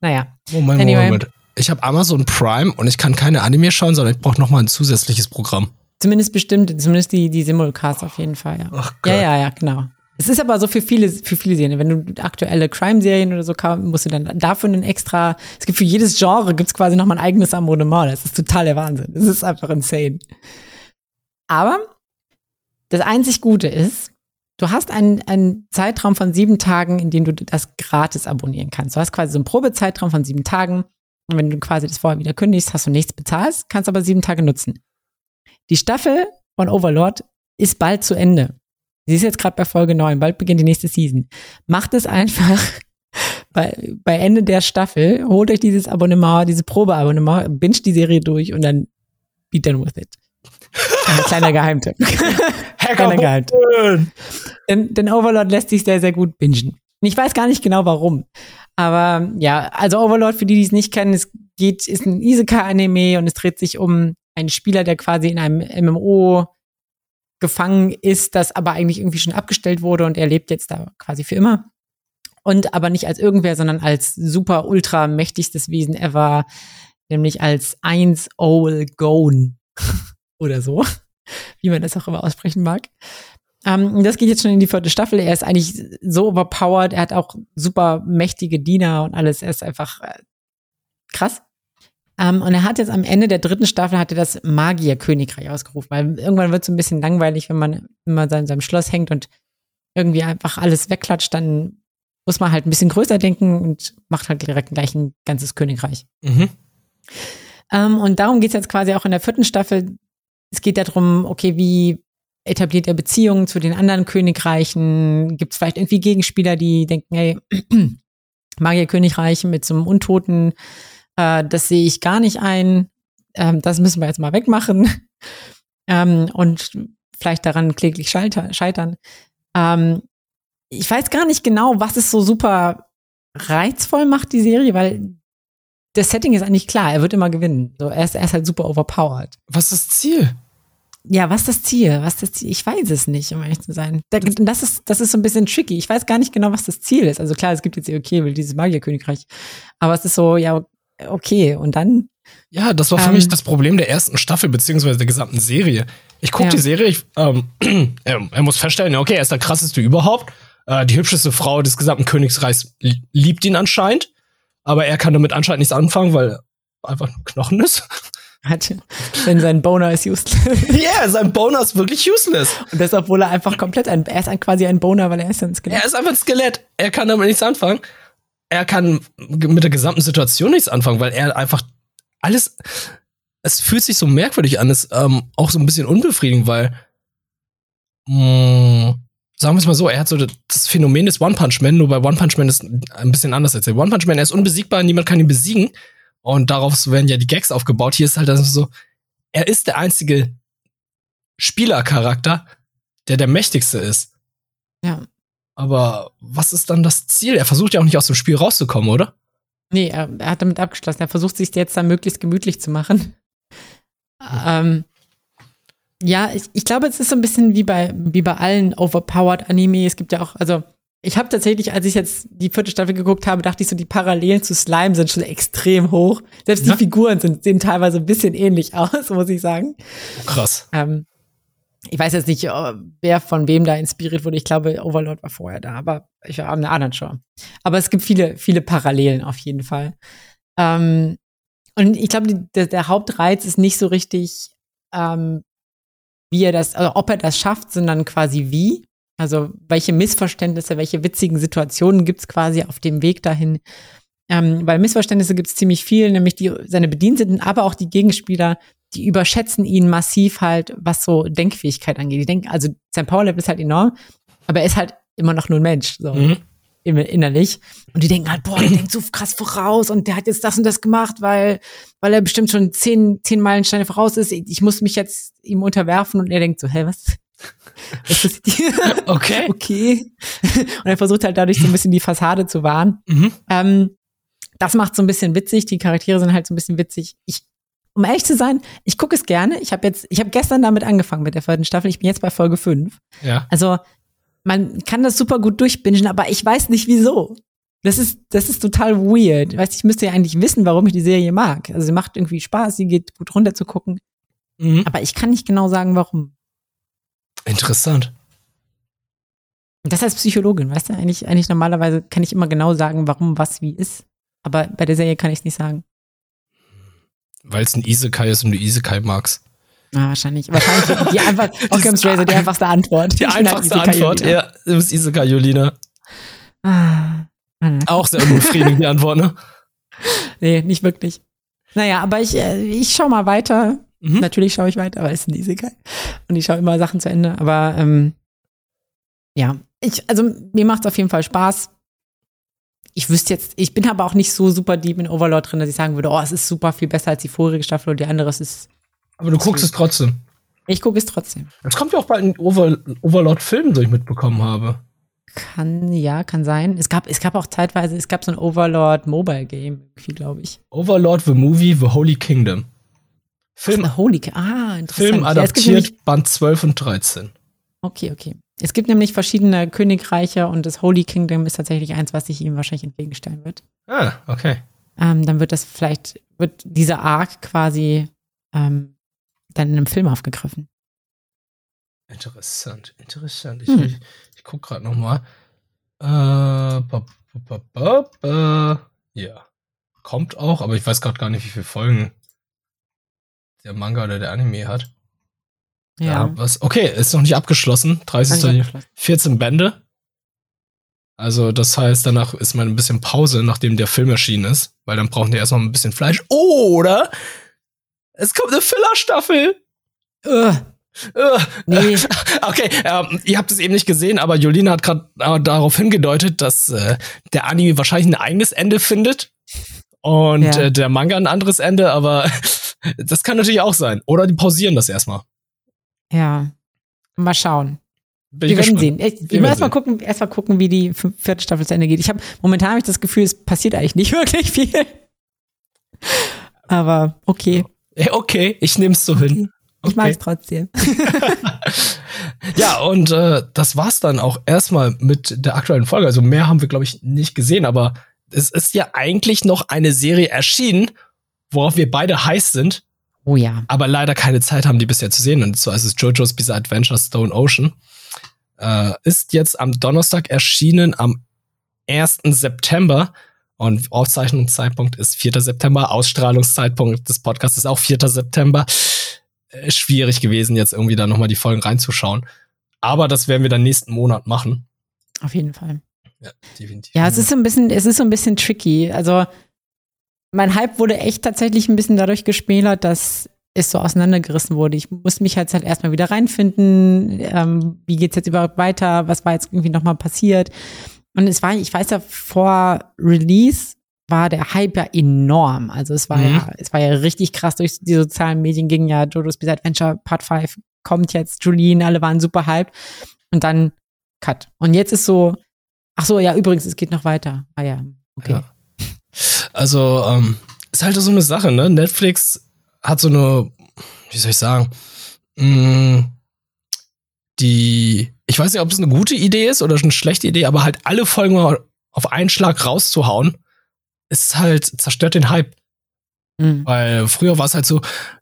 naja. Moment, Anyway. Moment. Ich habe Amazon Prime und ich kann keine Anime schauen, sondern ich brauche noch mal ein zusätzliches Programm. Zumindest bestimmt, zumindest die, die Simulcasts auf jeden Fall, ja. Ach Ja, ja, ja, genau. Es ist aber so für viele, für viele Serien. Wenn du aktuelle Crime-Serien oder so kaufst, musst du dann dafür einen extra, es gibt für jedes Genre gibt's quasi nochmal ein eigenes Abonnement. Das ist total der Wahnsinn. Das ist einfach insane. Aber das einzig Gute ist, du hast einen, einen Zeitraum von sieben Tagen, in dem du das gratis abonnieren kannst. Du hast quasi so einen Probezeitraum von sieben Tagen. Und wenn du quasi das vorher wieder kündigst, hast du nichts bezahlt, kannst aber sieben Tage nutzen. Die Staffel von Overlord ist bald zu Ende. Sie ist jetzt gerade bei Folge 9, bald beginnt die nächste Season. Macht es einfach bei, bei Ende der Staffel, holt euch dieses Abonnement, dieses Probeabonnement, binge die Serie durch und dann be done with it. Ein kleiner Geheimtipp. kleiner Geheimtipp. Denn, denn Overlord lässt sich sehr, sehr gut bingen. Ich weiß gar nicht genau warum. Aber ja, also Overlord, für die, die es nicht kennen, es geht, ist ein Isekai-Anime und es dreht sich um einen Spieler, der quasi in einem MMO gefangen ist, das aber eigentlich irgendwie schon abgestellt wurde und er lebt jetzt da quasi für immer. Und aber nicht als irgendwer, sondern als super ultra mächtigstes Wesen ever, nämlich als Eins Ol Gone oder so, wie man das auch immer aussprechen mag. Ähm, das geht jetzt schon in die vierte Staffel. Er ist eigentlich so overpowered. Er hat auch super mächtige Diener und alles. Er ist einfach äh, krass. Ähm, und er hat jetzt am Ende der dritten Staffel hat er das Magierkönigreich ausgerufen, weil irgendwann wird es ein bisschen langweilig, wenn man immer in seinem Schloss hängt und irgendwie einfach alles wegklatscht, dann muss man halt ein bisschen größer denken und macht halt direkt gleich ein ganzes Königreich. Mhm. Ähm, und darum geht es jetzt quasi auch in der vierten Staffel. Es geht darum, okay, wie etabliert er Beziehungen zu den anderen Königreichen? Gibt es vielleicht irgendwie Gegenspieler, die denken, hey, Magierkönigreich mit so einem Untoten, äh, das sehe ich gar nicht ein. Ähm, das müssen wir jetzt mal wegmachen. ähm, und vielleicht daran kläglich scheiter scheitern. Ähm, ich weiß gar nicht genau, was es so super reizvoll macht, die Serie, weil das Setting ist eigentlich klar, er wird immer gewinnen. So, er, ist, er ist halt super overpowered. Was ist das Ziel? Ja, was ist das Ziel? Was ist das Ziel? Ich weiß es nicht, um ehrlich zu sein. Da- Das ist, das ist so ein bisschen tricky. Ich weiß gar nicht genau, was das Ziel ist. Also klar, es gibt jetzt, okay, will dieses Magierkönigreich. Aber es ist so, ja, okay. Und dann, Ja, das war für Ähm. mich das Problem der ersten Staffel, beziehungsweise der gesamten Serie. Ich gucke Ja. die Serie, ich, ähm, er, muss feststellen, okay, er ist der krasseste überhaupt. Äh, die hübscheste Frau des gesamten Königsreichs li- liebt ihn anscheinend, aber er kann damit anscheinend nichts anfangen, weil er einfach ein Knochen ist. Hat, denn sein Boner ist useless. Ja, yeah, sein Boner ist wirklich useless. Und das, obwohl er einfach komplett ein, er ist ein, quasi ein Boner, weil er ist ein Skelett. Er ist einfach ein Skelett. Er kann damit nichts anfangen. Er kann mit der gesamten Situation nichts anfangen, weil er einfach alles. Es fühlt sich so merkwürdig an, ist ähm, auch so ein bisschen unbefriedigend, weil mh, sagen wir es mal so, er hat so das Phänomen des One Punch Man, nur bei One Punch Man ist ein bisschen anders als der One Punch Man. Er ist unbesiegbar, niemand kann ihn besiegen und darauf werden ja die Gags aufgebaut. Hier ist halt also so, er ist der einzige Spielercharakter, der der mächtigste ist. Ja. Aber was ist dann das Ziel? Er versucht ja auch nicht aus dem Spiel rauszukommen, oder? Nee, er, er hat damit abgeschlossen. Er versucht sich jetzt dann möglichst gemütlich zu machen. Ähm, ja, ich, ich glaube, es ist so ein bisschen wie bei, wie bei allen overpowered Anime. Es gibt ja auch, also ich habe tatsächlich, als ich jetzt die vierte Staffel geguckt habe, dachte ich so, die Parallelen zu Slime sind schon extrem hoch. Selbst Ja. die Figuren sind, sehen teilweise ein bisschen ähnlich aus, muss ich sagen. Krass. Ähm, ich weiß jetzt nicht, äh, wer von wem da inspiriert wurde. Ich glaube, Overlord war vorher da, aber ich war in einer anderen Show. Aber es gibt viele, viele Parallelen auf jeden Fall. Ähm, und ich glaube, der, der Hauptreiz ist nicht so richtig, ähm, wie er das, also ob er das schafft, sondern quasi wie. Also welche Missverständnisse, welche witzigen Situationen gibt's quasi auf dem Weg dahin. Ähm, weil Missverständnisse gibt's ziemlich viel, nämlich die, seine Bediensteten, aber auch die Gegenspieler, die überschätzen ihn massiv halt, was so Denkfähigkeit angeht. Die denken, also sein Powerlevel ist halt enorm, aber er ist halt immer noch nur ein Mensch, so Mhm. innerlich. Und die denken halt, boah, der denkt so krass voraus und der hat jetzt das und das gemacht, weil, weil er bestimmt schon zehn, zehn Meilensteine voraus ist. Ich muss mich jetzt ihm unterwerfen und er denkt so, hä, was? was? Okay. okay. Und er versucht halt dadurch so ein bisschen die Fassade zu wahren. Mhm. Ähm, das macht so ein bisschen witzig. Die Charaktere sind halt so ein bisschen witzig. Ich, um ehrlich zu sein, ich gucke es gerne. Ich habe jetzt, ich habe gestern damit angefangen mit der vierten Staffel. Ich bin jetzt bei Folge 5. Ja. Also man kann das super gut durchbingen, aber ich weiß nicht wieso. Das ist, das ist total weird. Weißt, ich müsste ja eigentlich wissen, warum ich die Serie mag. Also sie macht irgendwie Spaß, sie geht gut runter zu gucken, Mhm. aber ich kann nicht genau sagen, warum. Interessant. Das als Psychologin, weißt du, eigentlich, eigentlich normalerweise kann ich immer genau sagen, warum was wie ist. Aber bei der Serie kann ich es nicht sagen. Weil es ein Isekai ist und du Isekai magst. Ah, wahrscheinlich. Wahrscheinlich die einfach, Occam's Razor, die einfachste Antwort. Die halt einfachste Antwort, Julina. ja, du bist Isekai Jolina. Ah, Auch sehr unbefriedigend, die Antwort, ne? nee, nicht wirklich. Naja, aber ich, äh, ich schau mal weiter. Mhm. Natürlich schaue ich weiter, aber es ist ein Isekai. Und ich schaue immer Sachen zu Ende. Aber ähm, ja, ich, also mir macht es auf jeden Fall Spaß. Ich wüsste jetzt, ich bin aber auch nicht so super deep in Overlord drin, dass ich sagen würde, oh, es ist super viel besser als die vorherige Staffel und die andere es ist. Aber du guckst es trotzdem. Ich gucke es trotzdem. Jetzt kommt ja auch bald ein Over Overlord-Film, so ich mitbekommen habe. Kann, ja, kann sein. Es gab, es gab auch zeitweise, es gab so ein Overlord Mobile Game, irgendwie, glaube ich. Overlord the Movie, The Holy Kingdom. Film, Ach, Holy, ah, interessant. Film Ja, es adaptiert, Band 12 und 13. Okay, okay. Es gibt nämlich verschiedene Königreiche und das Holy Kingdom ist tatsächlich eins, was sich ihm wahrscheinlich entgegenstellen wird. Ah, okay. Ähm, dann wird das vielleicht, wird dieser Arc quasi ähm, dann in einem Film aufgegriffen. Interessant, interessant. Ich, Hm. ich, ich guck gerade noch mal. Äh, ba, ba, ba, ba. Ja. Kommt auch, aber ich weiß gerade gar nicht, wie viele Folgen der Manga oder der Anime hat. Ja. was? Okay, ist noch nicht abgeschlossen. 30. Kann ich abgeschlossen. 14 Bände. Also, das heißt, danach ist mal ein bisschen Pause, nachdem der Film erschienen ist, weil dann brauchen die erstmal ein bisschen Fleisch. Oder es kommt eine Filler-Staffel. Ugh, Äh, nee, Okay, ähm, ihr habt es eben nicht gesehen, aber Jolina hat gerade äh, darauf hingedeutet, dass äh, der Anime wahrscheinlich ein eigenes Ende findet und Ja. äh, der Manga ein anderes Ende, aber das kann natürlich auch sein. Oder die pausieren das erstmal. Ja. Mal schauen. Bin Wir ich werden sehen. Ich, Wir wir werden erstmal gucken, erstmal gucken, wie die vierte Staffel zu Ende geht. Ich habe momentan habe ich das Gefühl, es passiert eigentlich nicht wirklich viel. Aber okay, okay, ich nehme es so hin. ich mag es Okay. trotzdem. Ja, und äh, das war's dann auch erstmal mit der aktuellen Folge. Also mehr haben wir, glaube ich, nicht gesehen, aber es ist ja eigentlich noch eine Serie erschienen, worauf wir beide heiß sind. Oh ja. aber leider keine Zeit haben, die bisher zu sehen. Und zwar ist es JoJo's Bizarre Adventure Stone Ocean. Äh, ist jetzt am Donnerstag erschienen, am 1. September. Und Aufzeichnungszeitpunkt ist 4. September. Ausstrahlungszeitpunkt des Podcasts ist auch 4. September. Äh, schwierig gewesen, jetzt irgendwie da nochmal die Folgen reinzuschauen. Aber das werden wir dann nächsten Monat machen. Auf jeden Fall. Ja, definitiv. Ja, es ist so ein bisschen, es ist so ein bisschen tricky. Also mein Hype wurde echt tatsächlich ein bisschen dadurch geschmälert, dass es so auseinandergerissen wurde. Ich musste mich halt, halt erstmal wieder reinfinden. Ähm, wie geht's jetzt überhaupt weiter? Was war jetzt irgendwie nochmal passiert? Und es war, ich weiß ja, vor Release war der Hype ja enorm. Also es war Mhm. ja, es war ja richtig krass durch die sozialen Medien ging ja Jojo's Bizarre Adventure Part 5 kommt jetzt, Julien, alle waren super hyped. Und dann Cut. Und jetzt ist so, ach so, ja, übrigens, es geht noch weiter. Ah ja, okay. Ja. Also, ähm, ist halt so eine Sache, ne? Netflix hat so eine, wie soll ich sagen, mh, die, ich weiß nicht, ob es eine gute Idee ist oder eine schlechte Idee, aber halt alle Folgen mal auf einen Schlag rauszuhauen, ist halt, zerstört den Hype. Mhm. Weil früher war es halt so,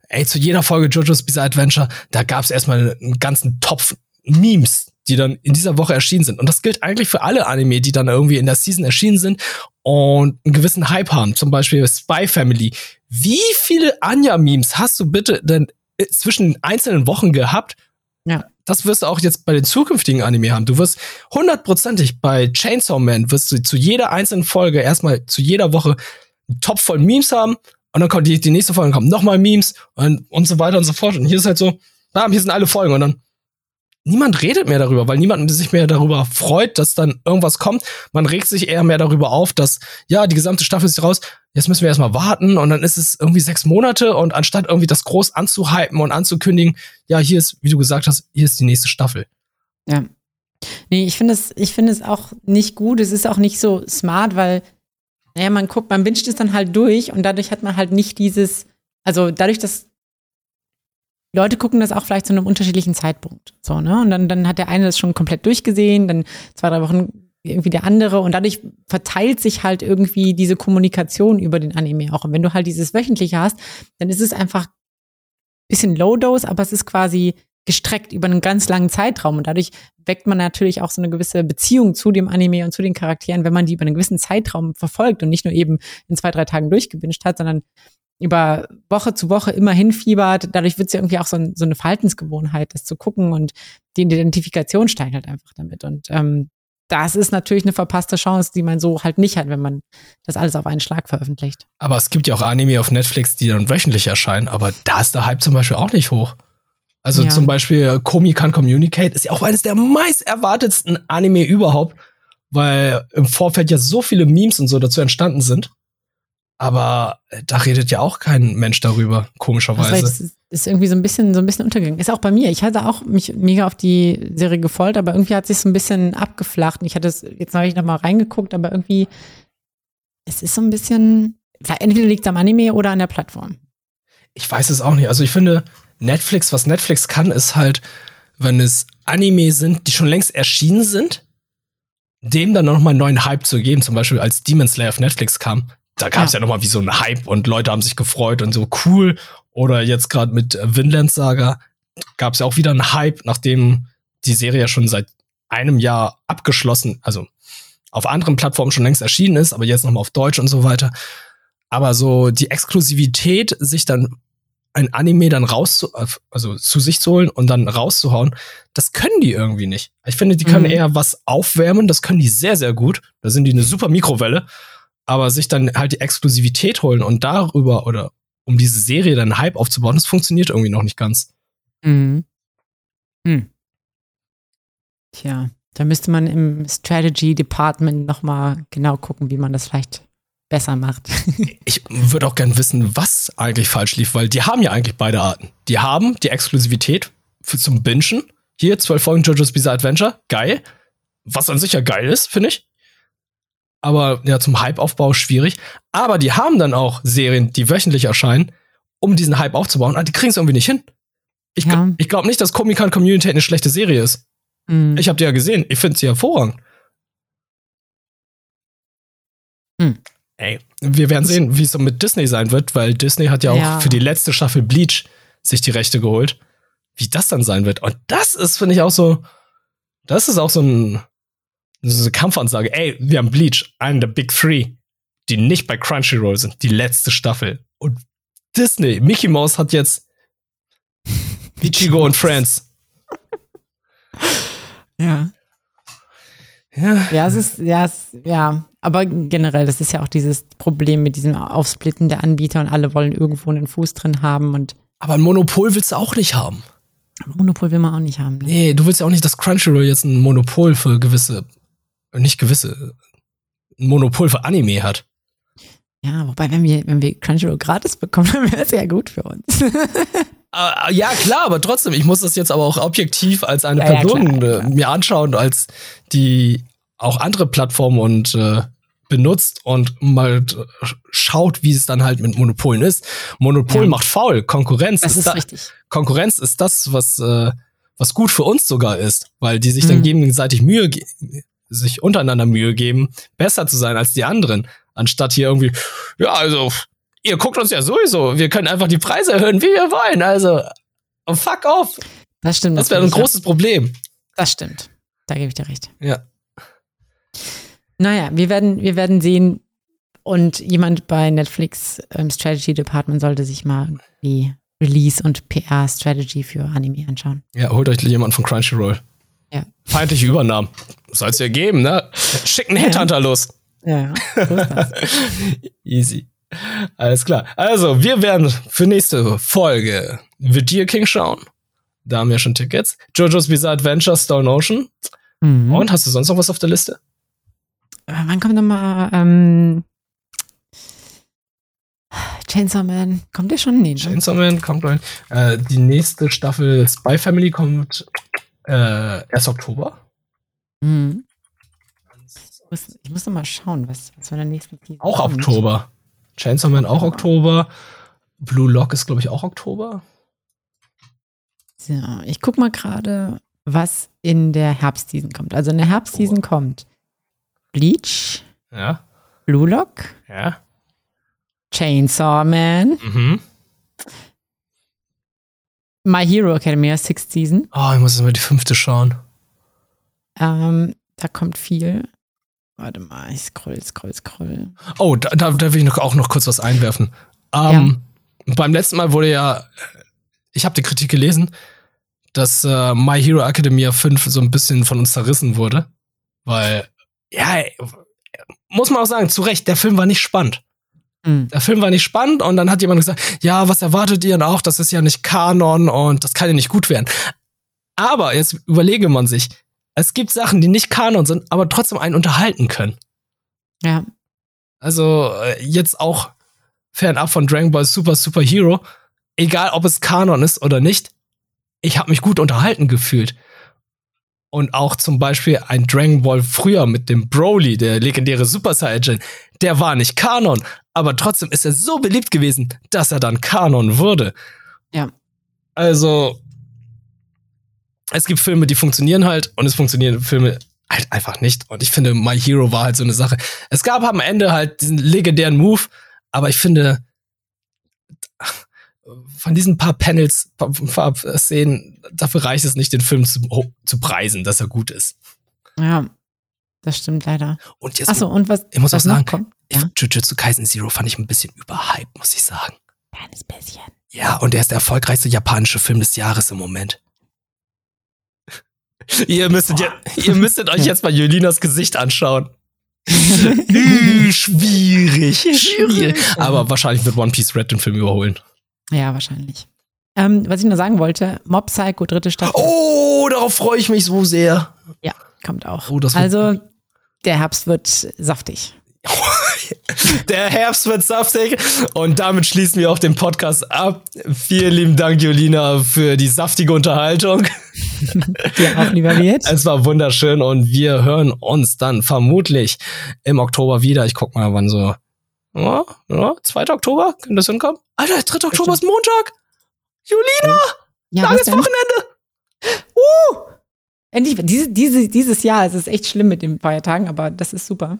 ey, zu jeder Folge JoJo's Bizarre Adventure, da gab es erstmal einen ganzen Topf Memes, die dann in dieser Woche erschienen sind. Und das gilt eigentlich für alle Anime, die dann irgendwie in der Season erschienen sind und einen gewissen Hype haben. Zum Beispiel Spy Family. Wie viele Anja-Memes hast du bitte denn äh, zwischen den einzelnen Wochen gehabt? Ja. Das wirst du auch jetzt bei den zukünftigen Anime haben. Du wirst hundertprozentig bei Chainsaw Man wirst du zu jeder einzelnen Folge erstmal zu jeder Woche einen Topf voll Memes haben und dann kommt die, die nächste Folge kommt nochmal Memes und, und so weiter und so fort. Und hier ist halt so, bam, hier sind alle Folgen und dann niemand redet mehr darüber, weil niemand sich mehr darüber freut, dass dann irgendwas kommt. Man regt sich eher mehr darüber auf, dass, ja, die gesamte Staffel ist raus, jetzt müssen wir erstmal warten und dann ist es irgendwie sechs Monate und anstatt irgendwie das groß anzuhypen und anzukündigen, ja, hier ist, wie du gesagt hast, hier ist die nächste Staffel. Ja. Nee, ich finde es, ich finde es auch nicht gut. Es ist auch nicht so smart, weil, naja, man guckt, man wünscht es dann halt durch und dadurch hat man halt nicht dieses, also dadurch, dass Leute gucken das auch vielleicht zu einem unterschiedlichen Zeitpunkt. So, ne? Und dann, dann hat der eine das schon komplett durchgesehen, dann zwei, drei Wochen irgendwie der andere und dadurch verteilt sich halt irgendwie diese Kommunikation über den Anime auch. Und wenn du halt dieses wöchentliche hast, dann ist es einfach ein bisschen Low-Dose, aber es ist quasi gestreckt über einen ganz langen Zeitraum und dadurch weckt man natürlich auch so eine gewisse Beziehung zu dem Anime und zu den Charakteren, wenn man die über einen gewissen Zeitraum verfolgt und nicht nur eben in zwei, drei Tagen durchgewünscht hat, sondern über Woche zu Woche immer hinfiebert. Dadurch wird es ja irgendwie auch so, ein, so eine Verhaltensgewohnheit, das zu gucken und die Identifikation steigt halt einfach damit. Und ähm, das ist natürlich eine verpasste Chance, die man so halt nicht hat, wenn man das alles auf einen Schlag veröffentlicht. Aber es gibt ja auch Anime auf Netflix, die dann wöchentlich erscheinen, aber da ist der Hype zum Beispiel auch nicht hoch. Also Ja. zum Beispiel Komi Can Communicate ist ja auch eines der meist erwartetsten Anime überhaupt, weil im Vorfeld ja so viele Memes und so dazu entstanden sind. Aber äh, da redet ja auch kein Mensch darüber, Das komischerweise. ist, ist irgendwie so ein bisschen so ein bisschen untergegangen. Ist auch bei mir. Ich hatte auch mich mega auf die Serie gefolgt, aber irgendwie hat sich so ein bisschen abgeflacht. Und ich hatte es jetzt neulich noch mal reingeguckt, aber irgendwie es ist so ein bisschen entweder liegt es am Anime oder an der Plattform. Ich weiß es auch nicht. Also ich finde, Netflix, was Netflix kann, ist halt, wenn es Anime sind, die schon längst erschienen sind, dem dann noch mal einen neuen Hype zu geben. Zum Beispiel als Demon Slayer auf Netflix kam, da gab es ja. Ja. noch mal wie so einen Hype und Leute haben sich gefreut und so cool. Oder jetzt gerade mit äh, Vinland Saga gab es ja auch wieder einen Hype, nachdem die Serie ja schon seit einem Jahr abgeschlossen, also auf anderen Plattformen schon längst erschienen ist, aber jetzt noch mal auf Deutsch und so weiter. Aber so die Exklusivität, sich dann ein Anime dann raus, also zu sich zu holen und dann rauszuhauen, das können die irgendwie nicht. Ich finde, die können Mhm. eher was aufwärmen, das können die sehr, sehr gut. Da sind die eine super Mikrowelle. Aber sich dann halt die Exklusivität holen und darüber oder um diese Serie dann Hype aufzubauen, das funktioniert irgendwie noch nicht ganz. Mhm. Hm. Tja, da müsste man im Strategy Department noch mal genau gucken, wie man das vielleicht besser macht. Ich würde auch gern wissen, was eigentlich falsch lief, weil die haben ja eigentlich beide Arten. Die haben die Exklusivität für zum Bingen. Hier, zwölf Folgen JoJo's Bizarre Adventure. Geil. Was an sich ja geil ist, finde ich. Aber ja, zum Hype-Aufbau schwierig. Aber die haben dann auch Serien, die wöchentlich erscheinen, um diesen Hype aufzubauen. Aber die kriegen es irgendwie nicht hin. Ich, Ja. ich glaube nicht, dass Comic Con Community eine schlechte Serie ist. Hm. Ich habe die ja gesehen. Ich finde sie hervorragend. Hm. Hey, wir werden sehen, wie es so mit Disney sein wird, weil Disney hat ja auch Ja. für die letzte Staffel Bleach sich die Rechte geholt. Wie das dann sein wird. Und das ist, finde ich, auch so, das ist auch so ein, so eine Kampfansage. Ey, wir haben Bleach, einen der Big Three, die nicht bei Crunchyroll sind, die letzte Staffel. Und Disney, Mickey Mouse hat jetzt Ichigo und Friends. Ja. Ja. Ja, es ist, ja, es, ja. Aber generell, das ist ja auch dieses Problem mit diesem Aufsplitten der Anbieter und alle wollen irgendwo einen Fuß drin haben und Aber ein Monopol willst du auch nicht haben. Monopol will man auch nicht haben. Ne? Nee, du willst ja auch nicht, dass Crunchyroll jetzt ein Monopol für gewisse, nicht gewisse, ein Monopol für Anime hat. Ja, wobei, wenn wir, wenn wir Crunchyroll gratis bekommen, dann wäre es ja gut für uns. Äh, ja, klar, aber trotzdem, ich muss das jetzt aber auch objektiv als eine Ja, ja, Person klar, äh, klar. mir anschauen, als die auch andere Plattformen und äh, benutzt und mal äh, schaut, wie es dann halt mit Monopolen ist. Monopol Ja. macht faul. Konkurrenz Das ist da, richtig. Konkurrenz ist das, was, äh, was gut für uns sogar ist, weil die sich dann Mhm. gegenseitig Mühe, ge- sich untereinander Mühe geben, besser zu sein als die anderen, anstatt hier irgendwie, ja, also, ihr guckt uns ja sowieso, wir können einfach die Preise erhöhen, wie wir wollen, also, oh, fuck off. Das stimmt. Das wäre ein großes Problem. Ja. Das stimmt. Da gebe ich dir recht. Ja. Naja, wir werden, wir werden sehen. Und jemand bei Netflix im Strategy Department sollte sich mal die Release und PR-Strategy für Anime anschauen. Ja, holt euch jemand von Crunchyroll. Ja. Feindliche Übernahmen. Soll es ja geben, ne? Schickt einen Ja. Headhunter los. Ja. Easy. Alles klar. Also, wir werden für nächste Folge The Deer King schauen. Da haben wir schon Tickets. JoJo's Bizarre Adventure, Stone Ocean. Mhm. Und hast du sonst noch was auf der Liste? Äh, Wann kommt nochmal ähm, Chainsaw Man? Kommt der schon? Nee, ne? Chainsaw Man kommt rein. Äh, die nächste Staffel Spy Family kommt äh, erst Oktober. Mhm. Ich muss, noch mal schauen, was, was von der nächsten Season Auch kommt. Oktober. Chainsaw Man auch Oktober. Blue Lock ist, glaube ich, auch Oktober. So, ich guck mal gerade, was in der Herbstseason kommt. Also in der Herbstseason kommt Bleach, Ja. Blue Lock, Ja. Chainsaw Man, Mhm. My Hero Academia, Sixth Season. Oh, ich muss jetzt mal die fünfte schauen. Ähm, da kommt viel. Warte mal, ich scroll, scroll, scroll. Oh, da, da, da will ich noch, auch noch kurz was einwerfen. Ähm, Beim letzten Mal wurde ja, ich habe die Kritik gelesen, dass äh, My Hero Academia 5 so ein bisschen von uns zerrissen wurde. Weil, ja, muss man auch sagen, zu Recht, der Film war nicht spannend. Hm. Der Film war nicht spannend und dann hat jemand gesagt, ja, was erwartet ihr denn auch? Das ist ja nicht Kanon und das kann ja nicht gut werden. Aber jetzt überlege man sich, es gibt Sachen, die nicht Kanon sind, aber trotzdem einen unterhalten können. Ja, Also äh, jetzt auch fernab von Dragon Ball Super Super Hero, egal ob es Kanon ist oder nicht, ich habe mich gut unterhalten gefühlt. Und auch zum Beispiel ein Dragon Ball früher mit dem Broly, der legendäre Super Saiyan, der war nicht Kanon, aber trotzdem ist er so beliebt gewesen, dass er dann Kanon wurde. Ja. Also, es gibt Filme, die funktionieren halt und es funktionieren Filme halt einfach nicht. Und ich finde, My Hero war halt so eine Sache. Es gab am Ende halt diesen legendären Move, aber ich finde, von diesen paar Panels, paar, paar Szenen, dafür reicht es nicht, den Film zu, zu preisen, dass er gut ist. ja. Das stimmt leider. Und jetzt, Achso, und was, ich muss was auch sagen, kommt? Ja, Jujutsu Kaisen Zero fand ich ein bisschen überhyped, muss ich sagen. kleines bisschen. Ja, und er ist der erfolgreichste japanische Film des Jahres im Moment. Ihr, müsstet ja, ihr müsstet euch jetzt mal Jolinas Gesicht anschauen. Ü, schwierig, schwierig. Aber wahrscheinlich wird One Piece Red den Film überholen. Ja, wahrscheinlich. Ähm, was ich nur sagen wollte, Mob Psycho, dritte Staffel, Oh, darauf freue ich mich so sehr. kommt auch. Oh, also, der Herbst wird saftig. Der Herbst wird saftig. Und damit schließen wir auch den Podcast ab. Vielen lieben Dank, Jolina, für die saftige Unterhaltung. Dir auch, lieber Wirt. Es war wunderschön und wir hören uns dann vermutlich im Oktober wieder. Ich guck mal, wann so. Ja, ja, 2. Oktober? Könnte das hinkommen? Alter, 3. Oktober ist Montag! Julina! Ja, Langes? Wochenende! Endlich, diese, diese, dieses Jahr ist es echt schlimm mit den Feiertagen, aber das ist super.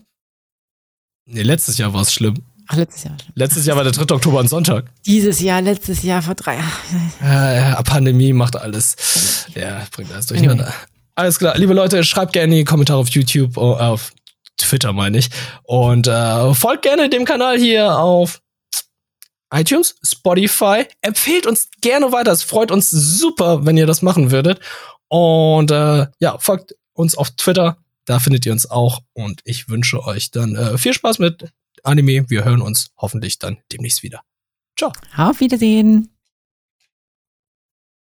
Nee, letztes Jahr war es schlimm. Ach, letztes Jahr. Letztes Jahr war der 3. Oktober ein Sonntag. Dieses Jahr, letztes Jahr, vor drei Ja, ja, Pandemie macht alles. Ja, bringt alles durcheinander. Alles klar, liebe Leute, schreibt gerne in die Kommentare auf YouTube, oh, auf Twitter meine ich. Und äh, folgt gerne dem Kanal hier auf iTunes, Spotify. Empfehlt uns gerne weiter. Es freut uns super, wenn ihr das machen würdet. Und äh, ja, folgt uns auf Twitter. Da findet ihr uns auch. Und ich wünsche euch dann äh, viel Spaß mit Anime. Wir hören uns hoffentlich dann demnächst wieder. Ciao. Auf Wiedersehen.